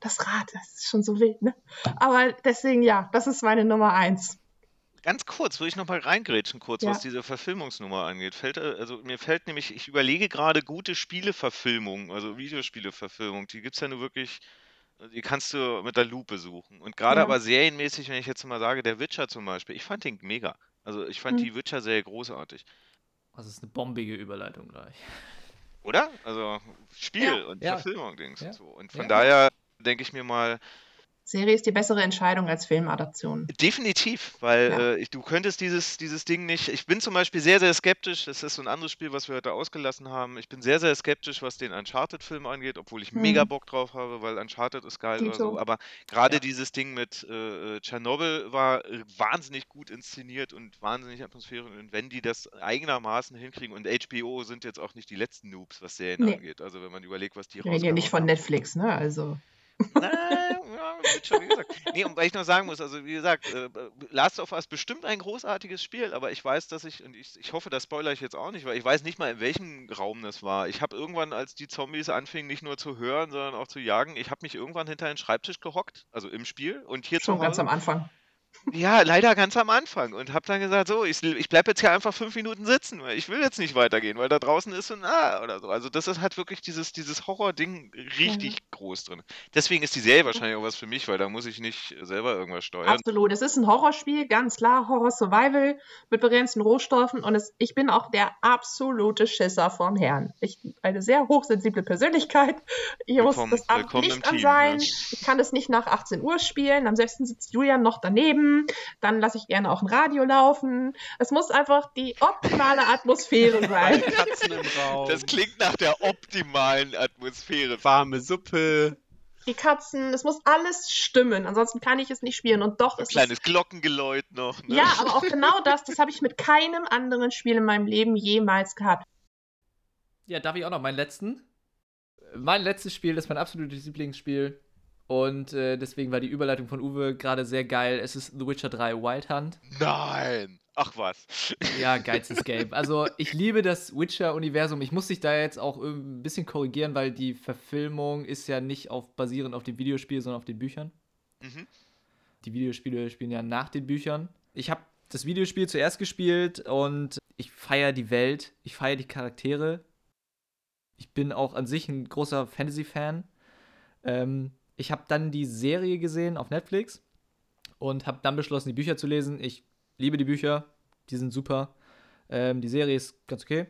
das Rad, das ist schon so wild, ne? Aber deswegen, ja, das ist meine Nummer eins. Ganz kurz, würde ich noch mal reingrätschen, kurz, Ja. was diese Verfilmungsnummer angeht. Fällt, äh, also mir fällt nämlich, ich überlege gerade gute Spieleverfilmungen, also Videospieleverfilmungen, die gibt es ja nur wirklich, die kannst du mit der Lupe suchen. Und gerade Ja. aber serienmäßig, wenn ich jetzt mal sage, der Witcher zum Beispiel, ich fand den mega. Also ich fand Hm. die Witcher-Serie großartig. Das ist eine bombige Überleitung gleich. Oder? Also Spiel Ja. und Ja. Verfilmung, Dings Ja. und so. Und von daher denke ich mir mal, Serie ist die bessere Entscheidung als Filmadaption. Definitiv, weil Ja. äh, ich, du könntest dieses, dieses Ding nicht. Ich bin zum Beispiel sehr, sehr skeptisch. Das ist so ein anderes Spiel, was wir heute ausgelassen haben. Ich bin sehr, sehr skeptisch, was den Uncharted-Film angeht, obwohl ich Mhm. mega Bock drauf habe, weil Uncharted ist geil oder Dito. so. Aber gerade Ja. dieses Ding mit äh, äh, Tschernobyl war äh, wahnsinnig gut inszeniert und wahnsinnig atmosphärisch. Und wenn die das eigenermaßen hinkriegen, und HBO sind jetzt auch nicht die letzten Noobs, was Serien Nee. angeht. Also wenn man überlegt, was die Wir reden ja nicht von haben. Netflix, ne? Also. Na, ja, wird schon, wie gesagt. Nee, und weil ich noch sagen muss, also wie gesagt, äh, Last of Us bestimmt ein großartiges Spiel, aber ich weiß, dass ich, und ich, ich hoffe, das spoilere ich jetzt auch nicht, weil ich weiß nicht mal, in welchem Raum das war. Ich habe irgendwann, als die Zombies anfingen, nicht nur zu hören, sondern auch zu jagen, ich habe mich irgendwann hinter den Schreibtisch gehockt, also im Spiel, und hier Schon zu ganz Hause. am Anfang. Ja, leider ganz am Anfang. Und habe dann gesagt, so, ich, ich bleibe jetzt hier einfach fünf Minuten sitzen, weil ich will jetzt nicht weitergehen, weil da draußen ist so ein Ah oder so. Also das ist halt wirklich dieses, dieses Horror-Ding richtig groß drin. Deswegen ist die Serie wahrscheinlich auch was für mich, weil da muss ich nicht selber irgendwas steuern. Absolut. Es ist ein Horrorspiel, ganz klar. Horror-Survival mit begrenzten Rohstoffen. Und es, ich bin auch der absolute Schisser vom Herrn. Ich eine sehr hochsensible Persönlichkeit. Muss Willkommen- das Ab- willkommen im Licht an sein. ja. Ich kann es nicht nach 18 Uhr spielen. Am besten sitzt Julian noch daneben. Dann lasse ich gerne auch ein Radio laufen. Es muss einfach die optimale Atmosphäre sein. Katzen im Raum, Das klingt nach der optimalen Atmosphäre. warme Suppe. Die Katzen, es muss alles stimmen. Ansonsten kann ich es nicht spielen. Und doch Ein ist es kleines Glockengeläut noch. Ne? Ja, aber auch genau das, das habe ich mit keinem anderen Spiel in meinem Leben jemals gehabt. Ja, darf ich auch noch meinen letzten? Mein letztes Spiel ist mein absolutes Lieblingsspiel. Und äh, deswegen war die Überleitung von Uwe gerade sehr geil. Es ist The Witcher 3 Wild Hunt. Nein! Ach was. Ja, geilstes Game. Also ich liebe das Witcher-Universum. Ich muss dich da jetzt auch ein bisschen korrigieren, weil die Verfilmung ist ja nicht auf, basierend auf dem Videospiel, sondern auf den Büchern. Mhm. Die Videospiele spielen ja nach den Büchern. Ich habe das Videospiel zuerst gespielt und ich feiere die Welt, ich feiere die Charaktere. Ich bin auch an sich ein großer Fantasy-Fan. Ähm, ich habe dann die Serie gesehen auf Netflix und habe dann beschlossen, die Bücher zu lesen. Ich liebe die Bücher, die sind super. Ähm, die Serie ist ganz okay.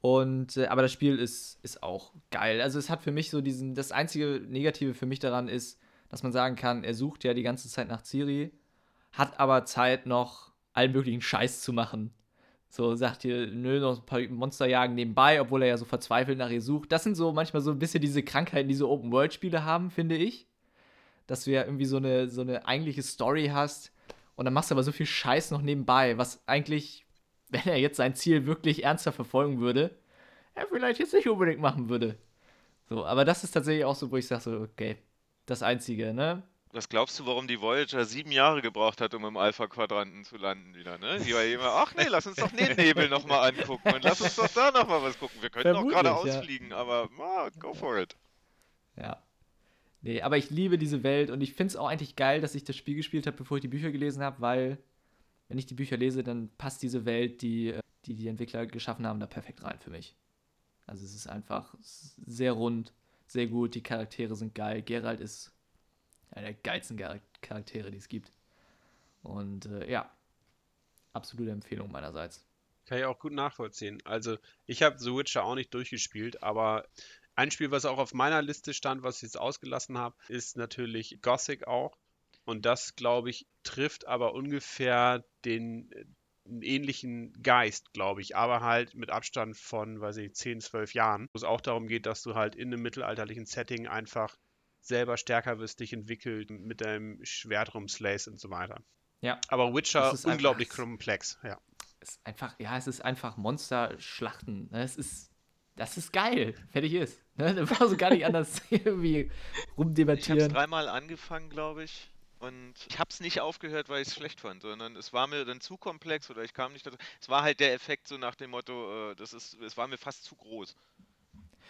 Und, äh, aber das Spiel ist, ist auch geil. Also es hat für mich so diesen, das einzige Negative für mich daran ist, dass man sagen kann, er sucht ja die ganze Zeit nach Ciri, hat aber Zeit noch allen möglichen Scheiß zu machen. So sagt ihr, nö, noch ein paar Monster jagen nebenbei, obwohl er ja so verzweifelt nach ihr sucht. Das sind so manchmal so ein bisschen diese Krankheiten, die so Open-World-Spiele haben, finde ich. Dass du ja irgendwie so eine, so eine eigentliche Story hast, und dann machst du aber so viel Scheiß noch nebenbei, was eigentlich, wenn er jetzt sein Ziel wirklich ernster verfolgen würde, er vielleicht jetzt nicht unbedingt machen würde. So, aber das ist tatsächlich auch so, wo ich sage so, okay, das Einzige, ne? Was glaubst du, warum die Voyager sieben Jahre gebraucht hat, um im Alpha-Quadranten zu landen wieder, ne? Die war immer, ach nee, lass uns doch den Nebel nochmal angucken und lass uns doch da nochmal was gucken. Wir können auch gerade ausfliegen, ja. aber ah, go for it. Ja. Nee, aber ich liebe diese Welt und ich finde es auch eigentlich geil, dass ich das Spiel gespielt habe, bevor ich die Bücher gelesen habe, weil wenn ich die Bücher lese, dann passt diese Welt, die, die die Entwickler geschaffen haben, da perfekt rein für mich. Also es ist einfach sehr rund, sehr gut, die Charaktere sind geil. Geralt ist einer der geilsten Charaktere, die es gibt. Und äh, ja, absolute Empfehlung meinerseits. Kann ich auch gut nachvollziehen. Also ich habe The Witcher auch nicht durchgespielt, aber ein Spiel, was auch auf meiner Liste stand, was ich jetzt ausgelassen habe, ist natürlich Gothic auch. Und das, glaube ich, trifft aber ungefähr den äh, ähnlichen Geist, glaube ich, aber halt mit Abstand von, weiß ich, 10, 12 Jahren, wo es auch darum geht, dass du halt in einem mittelalterlichen Setting einfach selber stärker wirst, dich entwickelt, mit deinem Schwert rumslayst und so weiter. Ja. Aber Witcher unglaublich einfach, komplex, ja. Es ist einfach, ja, es ist einfach Monster-Schlachten. Ne? Es ist das ist geil. Fertig ist. Ne? Da war so gar nicht anders irgendwie rumdebattieren. Ich habe dreimal angefangen, glaube ich. Und ich habe es nicht aufgehört, weil ich es schlecht fand, sondern es war mir dann zu komplex oder ich kam nicht dazu. Es war halt der Effekt so nach dem Motto, äh, das ist, es war mir fast zu groß.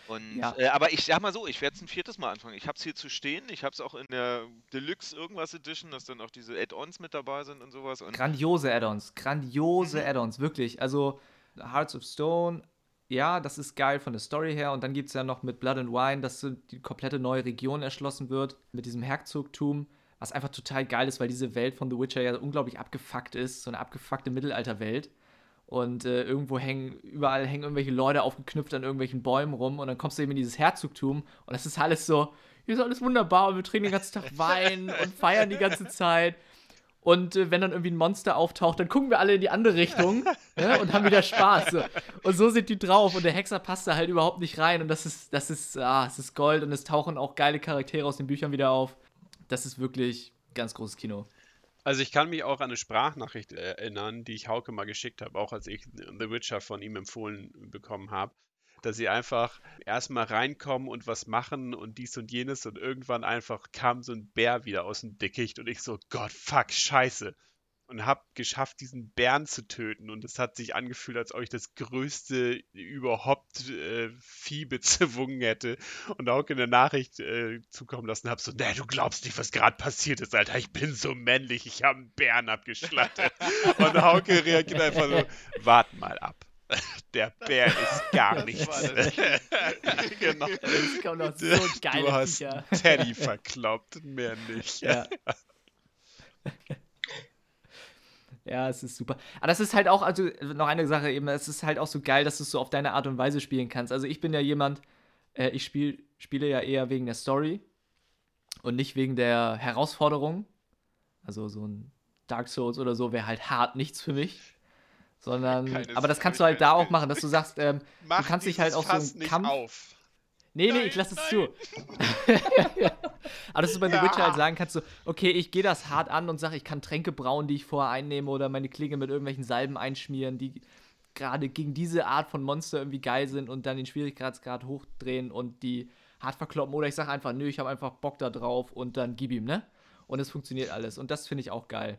Und, ja. äh, aber ich sag mal so, ich werde es ein viertes Mal anfangen. Ich habe es hier zu stehen. Ich habe es auch in der Deluxe irgendwas Edition, dass dann auch diese Add-ons mit dabei sind und sowas. Und grandiose Add-ons, grandiose mhm. Add-ons, wirklich. Also Hearts of Stone, ja, das ist geil von der Story her. Und dann gibt es ja noch mit Blood and Wine, dass so die komplette neue Region erschlossen wird mit diesem Herzogtum, was einfach total geil ist, weil diese Welt von The Witcher ja unglaublich abgefuckt ist, so eine abgefuckte Mittelalterwelt. Und äh, irgendwo hängen, überall hängen irgendwelche Leute aufgeknüpft an irgendwelchen Bäumen rum und dann kommst du eben in dieses Herzogtum und das ist alles so, hier ist alles wunderbar und wir trinken den ganzen Tag Wein und feiern die ganze Zeit. Und äh, wenn dann irgendwie ein Monster auftaucht, dann gucken wir alle in die andere Richtung ne, und haben wieder Spaß. So. Und so sind die drauf. Und der Hexer passt da halt überhaupt nicht rein. Und das ist, das ist, ah, es ist Gold. Und es tauchen auch geile Charaktere aus den Büchern wieder auf. Das ist wirklich ganz großes Kino. Also ich kann mich auch an eine Sprachnachricht erinnern, die ich Hauke mal geschickt habe, auch als ich The Witcher von ihm empfohlen bekommen habe dass sie einfach erstmal reinkommen und was machen und dies und jenes und irgendwann einfach kam so ein Bär wieder aus dem Dickicht und ich so, Gott, fuck, scheiße. Und hab geschafft, diesen Bären zu töten und es hat sich angefühlt, als ob ich das größte überhaupt äh, Vieh bezwungen hätte und auch in der Nachricht äh, zukommen lassen habe, so, ne, du glaubst nicht, was gerade passiert ist, Alter, ich bin so männlich, ich habe einen Bären abgeschlachtet. und Hauke reagiert einfach so, wart mal ab. Der Bär ist gar nichts. genau. Das kommt noch so geil. Du hast. Teddy verkloppt, mehr nicht. Ja. Ja, es ist super. Aber das ist halt auch, also noch eine Sache eben, es ist halt auch so geil, dass du es so auf deine Art und Weise spielen kannst. Also ich bin ja jemand, äh, ich spiel, spiele ja eher wegen der Story und nicht wegen der Herausforderung. Also so ein Dark Souls oder so wäre halt hart nichts für mich sondern Keine aber das kannst du halt da auch machen, dass du sagst, ähm, du kannst dich halt auch so einen Kampf. Auf. Nee, nee, ich lasse es zu. aber dass du bei ja. The Witcher halt sagen kannst, so, okay, ich gehe das hart an und sage, ich kann Tränke brauen, die ich vorher einnehme oder meine Klinge mit irgendwelchen Salben einschmieren, die gerade gegen diese Art von Monster irgendwie geil sind und dann den Schwierigkeitsgrad hochdrehen und die hart verkloppen. Oder ich sage einfach, nö, ich habe einfach Bock da drauf und dann gib ihm, ne? Und es funktioniert alles. Und das finde ich auch geil.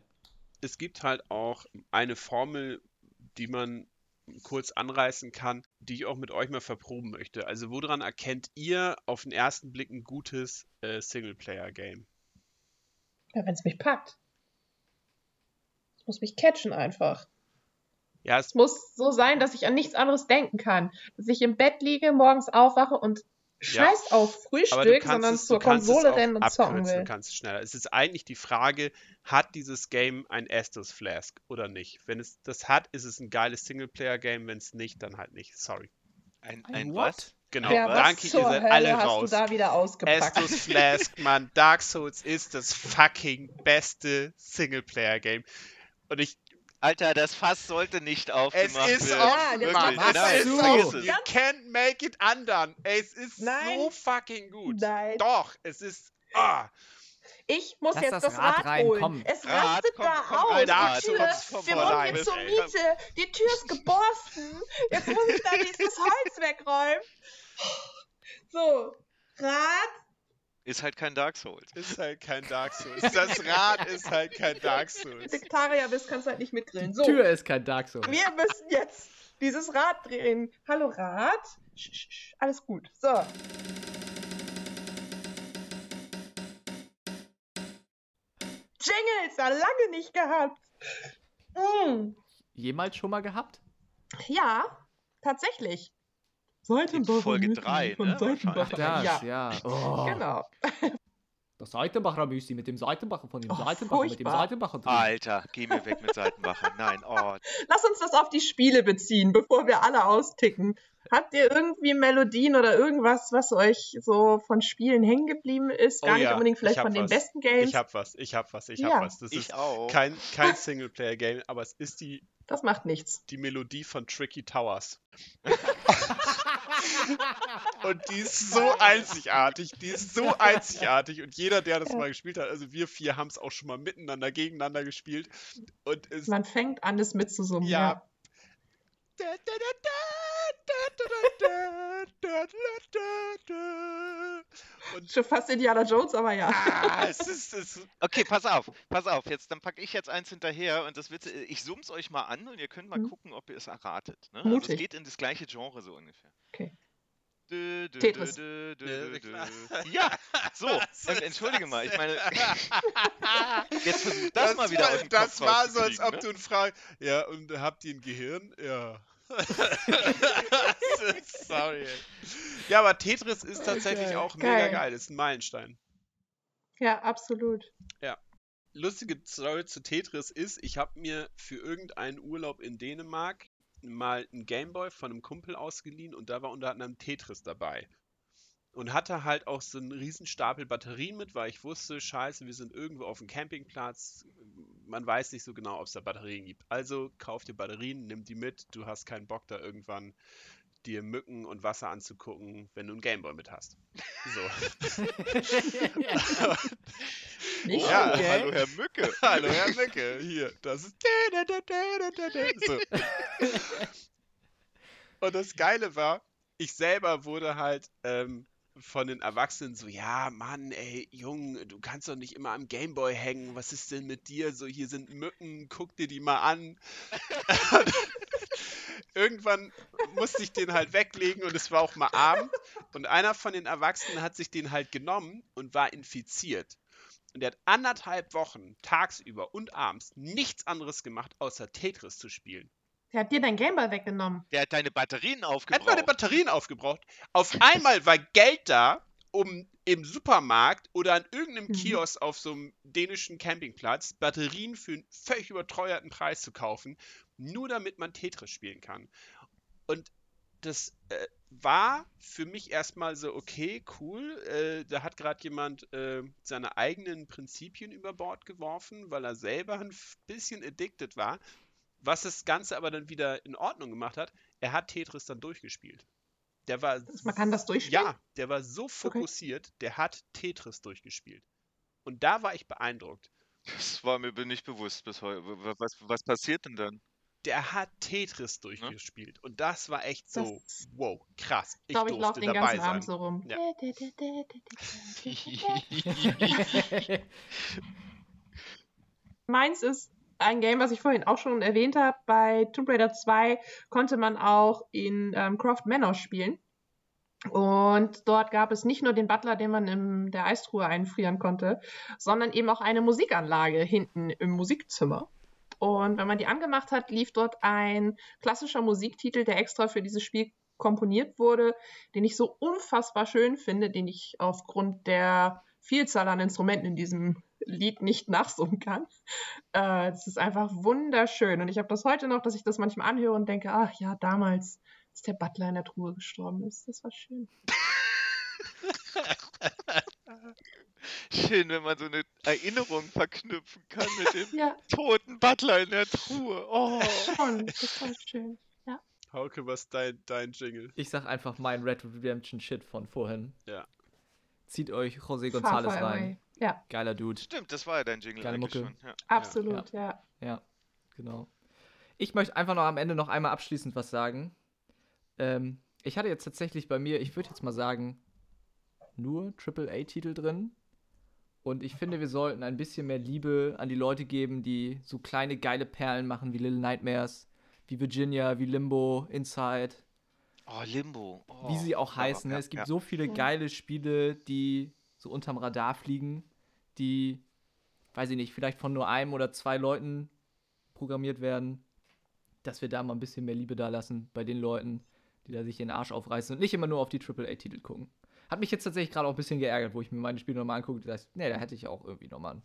es gibt halt auch eine Formel, die man kurz anreißen kann, die ich auch mit euch mal verproben möchte. Also woran erkennt ihr auf den ersten Blick ein gutes äh, Singleplayer-Game? Ja, wenn es mich packt. Es muss mich catchen einfach. Ja, es Es muss so sein, dass ich an nichts anderes denken kann. Dass ich im Bett liege, morgens aufwache und scheiß auf Aber du Frühstück, sondern es, zur kannst Konsole rennen und zocken will. du kannst es schneller. Es ist eigentlich die Frage, hat dieses Game ein Estus Flask oder nicht? Wenn es das hat, ist es ein geiles Singleplayer-Game, wenn es nicht, dann halt nicht. Sorry. Ein, Ein ein what? was? Genau, Ja, danke, ihr seid Hölle alle hast raus. du da wieder ausgepackt? Estus Flask, Mann, Dark Souls ist das fucking beste Singleplayer-Game. Und ich, Alter, das Fass sollte nicht aufgemacht ist werden. auch- Ja, was Nein, ist so? vergiss You es. can't make it undone. Ey, es ist Nein. so fucking gut. Nein. Doch, es ist. Ah, Ich muss Lass jetzt das das, Rad Rad, rein, holen. komm. Es Rad, rastet komm, da komm aus. rein, Die Rad, Tür, kommst wir wohnen hier zur Miete. Die Tür ist geborsten. Jetzt muss ich da dieses Holz wegräumen. So, Rad. Ist halt kein Dark Souls. ist halt kein Dark Souls. Das Rad ist halt kein Dark Wenn Souls. du Vegetarier bist, kannst du halt nicht mitgrillen. So, Tür ist kein Dark Souls. wir müssen jetzt dieses Rad drehen. Hallo Rad. Sch, sch, sch, alles gut. So. Jingles, ja lange nicht gehabt. Mm. Jemals schon mal gehabt? Ja, tatsächlich. In Folge drei, ne, wahrscheinlich. Das, Ja, ja. Oh. genau. Das Seitenbacher Müsli mit dem Seitenbacher von dem Oh, Seitenbacher mit dem furchtbar. Seitenbacher drin. Alter, geh mir weg mit Seitenbacher. Nein, oh. Lass uns das auf die Spiele beziehen, bevor wir alle austicken. Habt ihr irgendwie Melodien oder irgendwas, was euch so von Spielen hängen geblieben ist? Gar Oh nicht ja, unbedingt ich vielleicht hab von den was. besten Games. Ich hab was, ich hab was, ich hab Ja. was. Das Ich ist auch. kein, kein Singleplayer-Game, aber es ist die, Das macht nichts. die Melodie von Tricky Towers. Und die ist so einzigartig, die ist so einzigartig. Und jeder, der das mal gespielt hat, also wir vier haben es auch schon mal miteinander, gegeneinander gespielt. Und es Man fängt an, es mitzusummen. Ja. Und Schon fast Indiana Jones, aber ja. ah, es ist, es, Okay, pass auf, pass auf. Jetzt, dann packe ich jetzt eins hinterher und das wird, ich zoom's euch mal an und ihr könnt mal Mhm. gucken, ob ihr es erratet. Ne? Also es geht in das gleiche Genre so ungefähr. Okay. Dö, dö, Tetris. dö, dö, Ja, dö, klar. dö. Ja, so, ähm, ist entschuldige das mal, ich meine, jetzt versuch das, mal wieder war, aus dem Das Kopf war so, als ob ne? du ihn fragst, ja, und habt ihr ein Gehirn? Ja. Sorry. Ey. Ja, aber Tetris ist tatsächlich Okay. auch mega Geil. geil. Ist ein Meilenstein. Ja, absolut. lustige Story zu Tetris ist, ich habe mir für irgendeinen Urlaub in Dänemark mal einen Gameboy von einem Kumpel ausgeliehen und da war unter anderem Tetris dabei. Und hatte halt auch so einen riesen Stapel Batterien mit, weil ich wusste, scheiße, wir sind irgendwo auf dem Campingplatz, man weiß nicht so genau, ob es da Batterien gibt. Also kauf dir Batterien, nimm die mit, du hast keinen Bock da irgendwann dir Mücken und Wasser anzugucken, wenn du einen Gameboy mit hast. So. Nicht Oh, Ja. okay. hallo Herr Mücke. Hallo Herr Mücke, hier, das ist. So. Und das Geile war, ich selber wurde halt ähm, von den Erwachsenen so, ja, Mann, ey, Jung, du kannst doch nicht immer am Gameboy hängen, was ist denn mit dir? So, hier sind Mücken, guck dir die mal an. Irgendwann musste ich den halt weglegen und es war auch mal Abend. Und einer von den Erwachsenen hat sich den halt genommen und war infiziert. Und der hat anderthalb Wochen tagsüber und abends nichts anderes gemacht, außer Tetris zu spielen. Der hat dir dein Gameboy weggenommen. Der hat deine Batterien Er hat meine aufgebraucht. Batterien aufgebraucht. Auf einmal war Geld da, um im Supermarkt oder an irgendeinem Mhm. Kiosk auf so einem dänischen Campingplatz Batterien für einen völlig überteuerten Preis zu kaufen, nur damit man Tetris spielen kann. Und das äh, war für mich erstmal so, okay, cool. Äh, da hat gerade jemand äh, seine eigenen Prinzipien über Bord geworfen, weil er selber ein bisschen addicted war. Was das Ganze aber dann wieder in Ordnung gemacht hat, er hat Tetris dann durchgespielt. Der war Man kann das durchspielen? ja, der war so fokussiert, der hat Tetris durchgespielt. Und da war ich beeindruckt. Das war mir nicht bewusst bis heute. Was, was passiert denn dann? Der hat Tetris durchgespielt. Und das war echt so, Das- wow, krass. Ich glaube, ich laufe durfte den dabei ganzen Abend sein. so rum. Ja. Meins ist, ein Game, was ich vorhin auch schon erwähnt habe, bei Tomb Raider 2 konnte man auch in ähm, Croft Manor spielen. Und dort gab es nicht nur den Butler, den man in der Eistruhe einfrieren konnte, sondern eben auch eine Musikanlage hinten im Musikzimmer. Und wenn man die angemacht hat, lief dort ein klassischer Musiktitel, der extra für dieses Spiel komponiert wurde, den ich so unfassbar schön finde, den ich aufgrund der Vielzahl an Instrumenten in diesem Lied nicht nachsummen kann. Äh, es ist einfach wunderschön. Und ich habe das heute noch, dass ich das manchmal anhöre und denke, ach ja, damals, als der Butler in der Truhe gestorben ist, das war schön. Schön, wenn man so eine Erinnerung verknüpfen kann mit dem Ja, toten Butler in der Truhe. Oh. schon, das war schön. Hauke, was dein, dein Jingle? Ich sag einfach mein Red Redemption Shit von vorhin. Ja. Zieht euch José González rein. Ja, Geiler Dude. Stimmt, das war ja dein Jingle Geile Mucke. schon. Ja. absolut, ja. Ja, genau. Ich möchte einfach noch am Ende noch einmal abschließend was sagen. Ähm, ich hatte jetzt tatsächlich bei mir, ich würde jetzt mal sagen, nur AAA-Titel drin. Und ich finde, wir sollten ein bisschen mehr Liebe an die Leute geben, die so kleine geile Perlen machen wie Little Nightmares, wie Virginia, wie Limbo, Inside, Oh, Limbo. Oh, wie sie auch ja, heißen. ne? ja, es gibt ja. so viele Ja. geile Spiele, die so unterm Radar fliegen, die, weiß ich nicht, vielleicht von nur einem oder zwei Leuten programmiert werden, dass wir da mal ein bisschen mehr Liebe da lassen bei den Leuten, die da sich den Arsch aufreißen und nicht immer nur auf die AAA-Titel gucken. Hat mich jetzt tatsächlich gerade auch ein bisschen geärgert, wo ich mir meine Spiele nochmal angucke. Das heißt, nee, da hätte ich auch irgendwie nochmal ein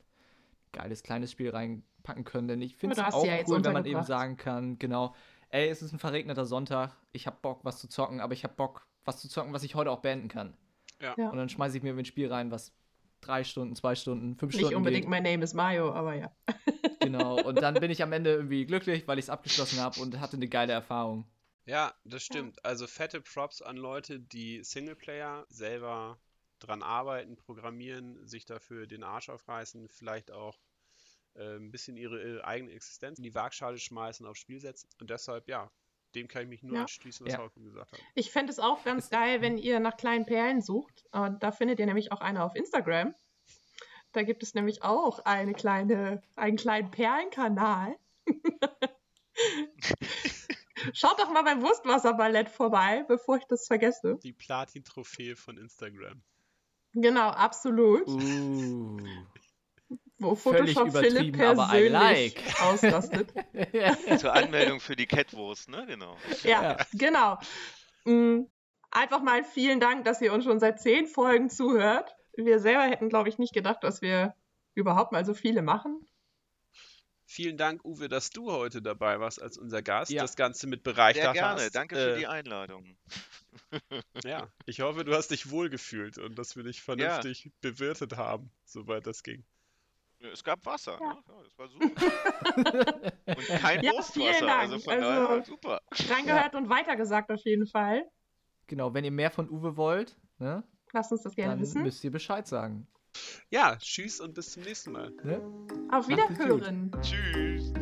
geiles kleines Spiel reinpacken können. Denn ich finde es auch ja jetzt cool, wenn man eben sagen kann, genau, ey, es ist ein verregneter Sonntag, ich hab Bock, was zu zocken, aber ich hab Bock, was zu zocken, was ich heute auch beenden kann. Ja. Und dann schmeiße ich mir ein Spiel rein, was drei Stunden, zwei Stunden, fünf Nicht Stunden unbedingt geht. My Name is Mayo, aber ja. Genau. Und dann bin ich am Ende irgendwie glücklich, weil ich es abgeschlossen habe und hatte eine geile Erfahrung. Ja, das stimmt. Also fette Props an Leute, die Singleplayer selber dran arbeiten, programmieren, sich dafür den Arsch aufreißen, vielleicht auch äh, ein bisschen ihre äh, eigene Existenz in die Waagschale schmeißen, aufs Spiel setzen. Und deshalb, ja, dem kann ich mich nur Ja. anschließen, was Ja. Hauke gesagt hat. Ich fände es auch ganz geil, wenn ihr nach kleinen Perlen sucht. Und da findet ihr nämlich auch eine auf Instagram. Da gibt es nämlich auch eine kleine, einen kleinen Perlenkanal. Schaut doch mal beim Wurstwasserballett vorbei, bevor ich das vergesse. Die Platin-Trophäe von Instagram. Genau, absolut. Uh. Wo völlig Photoshop Philipp übertrieben, aber I persönlich like. auslastet. Zur Anmeldung für die Catwurst, ne? Genau. Ja, Ja. genau. Mm, Einfach mal vielen Dank, dass ihr uns schon seit zehn Folgen zuhört. Wir selber hätten, glaube ich, nicht gedacht, dass wir überhaupt mal so viele machen. Vielen Dank, Uwe, dass du heute dabei warst als unser Gast, Ja. das Ganze mit bereichert Sehr gerne. hast. Danke für Äh, die Einladung. Ja, ich hoffe, du hast dich wohlgefühlt und dass wir dich vernünftig bewirtet haben, soweit das ging. Es gab Wasser, Ja. ne? Ja, das war super. Und kein Ja, Dank. also von Also- daher super. Reingehört und weitergesagt auf jeden Fall. Genau, wenn ihr mehr von Uwe wollt, ne, Lasst uns das gerne dann wissen. müsst ihr Bescheid sagen. Ja, tschüss und bis zum nächsten Mal. Auf es gut. Wiederhören. Tschüss.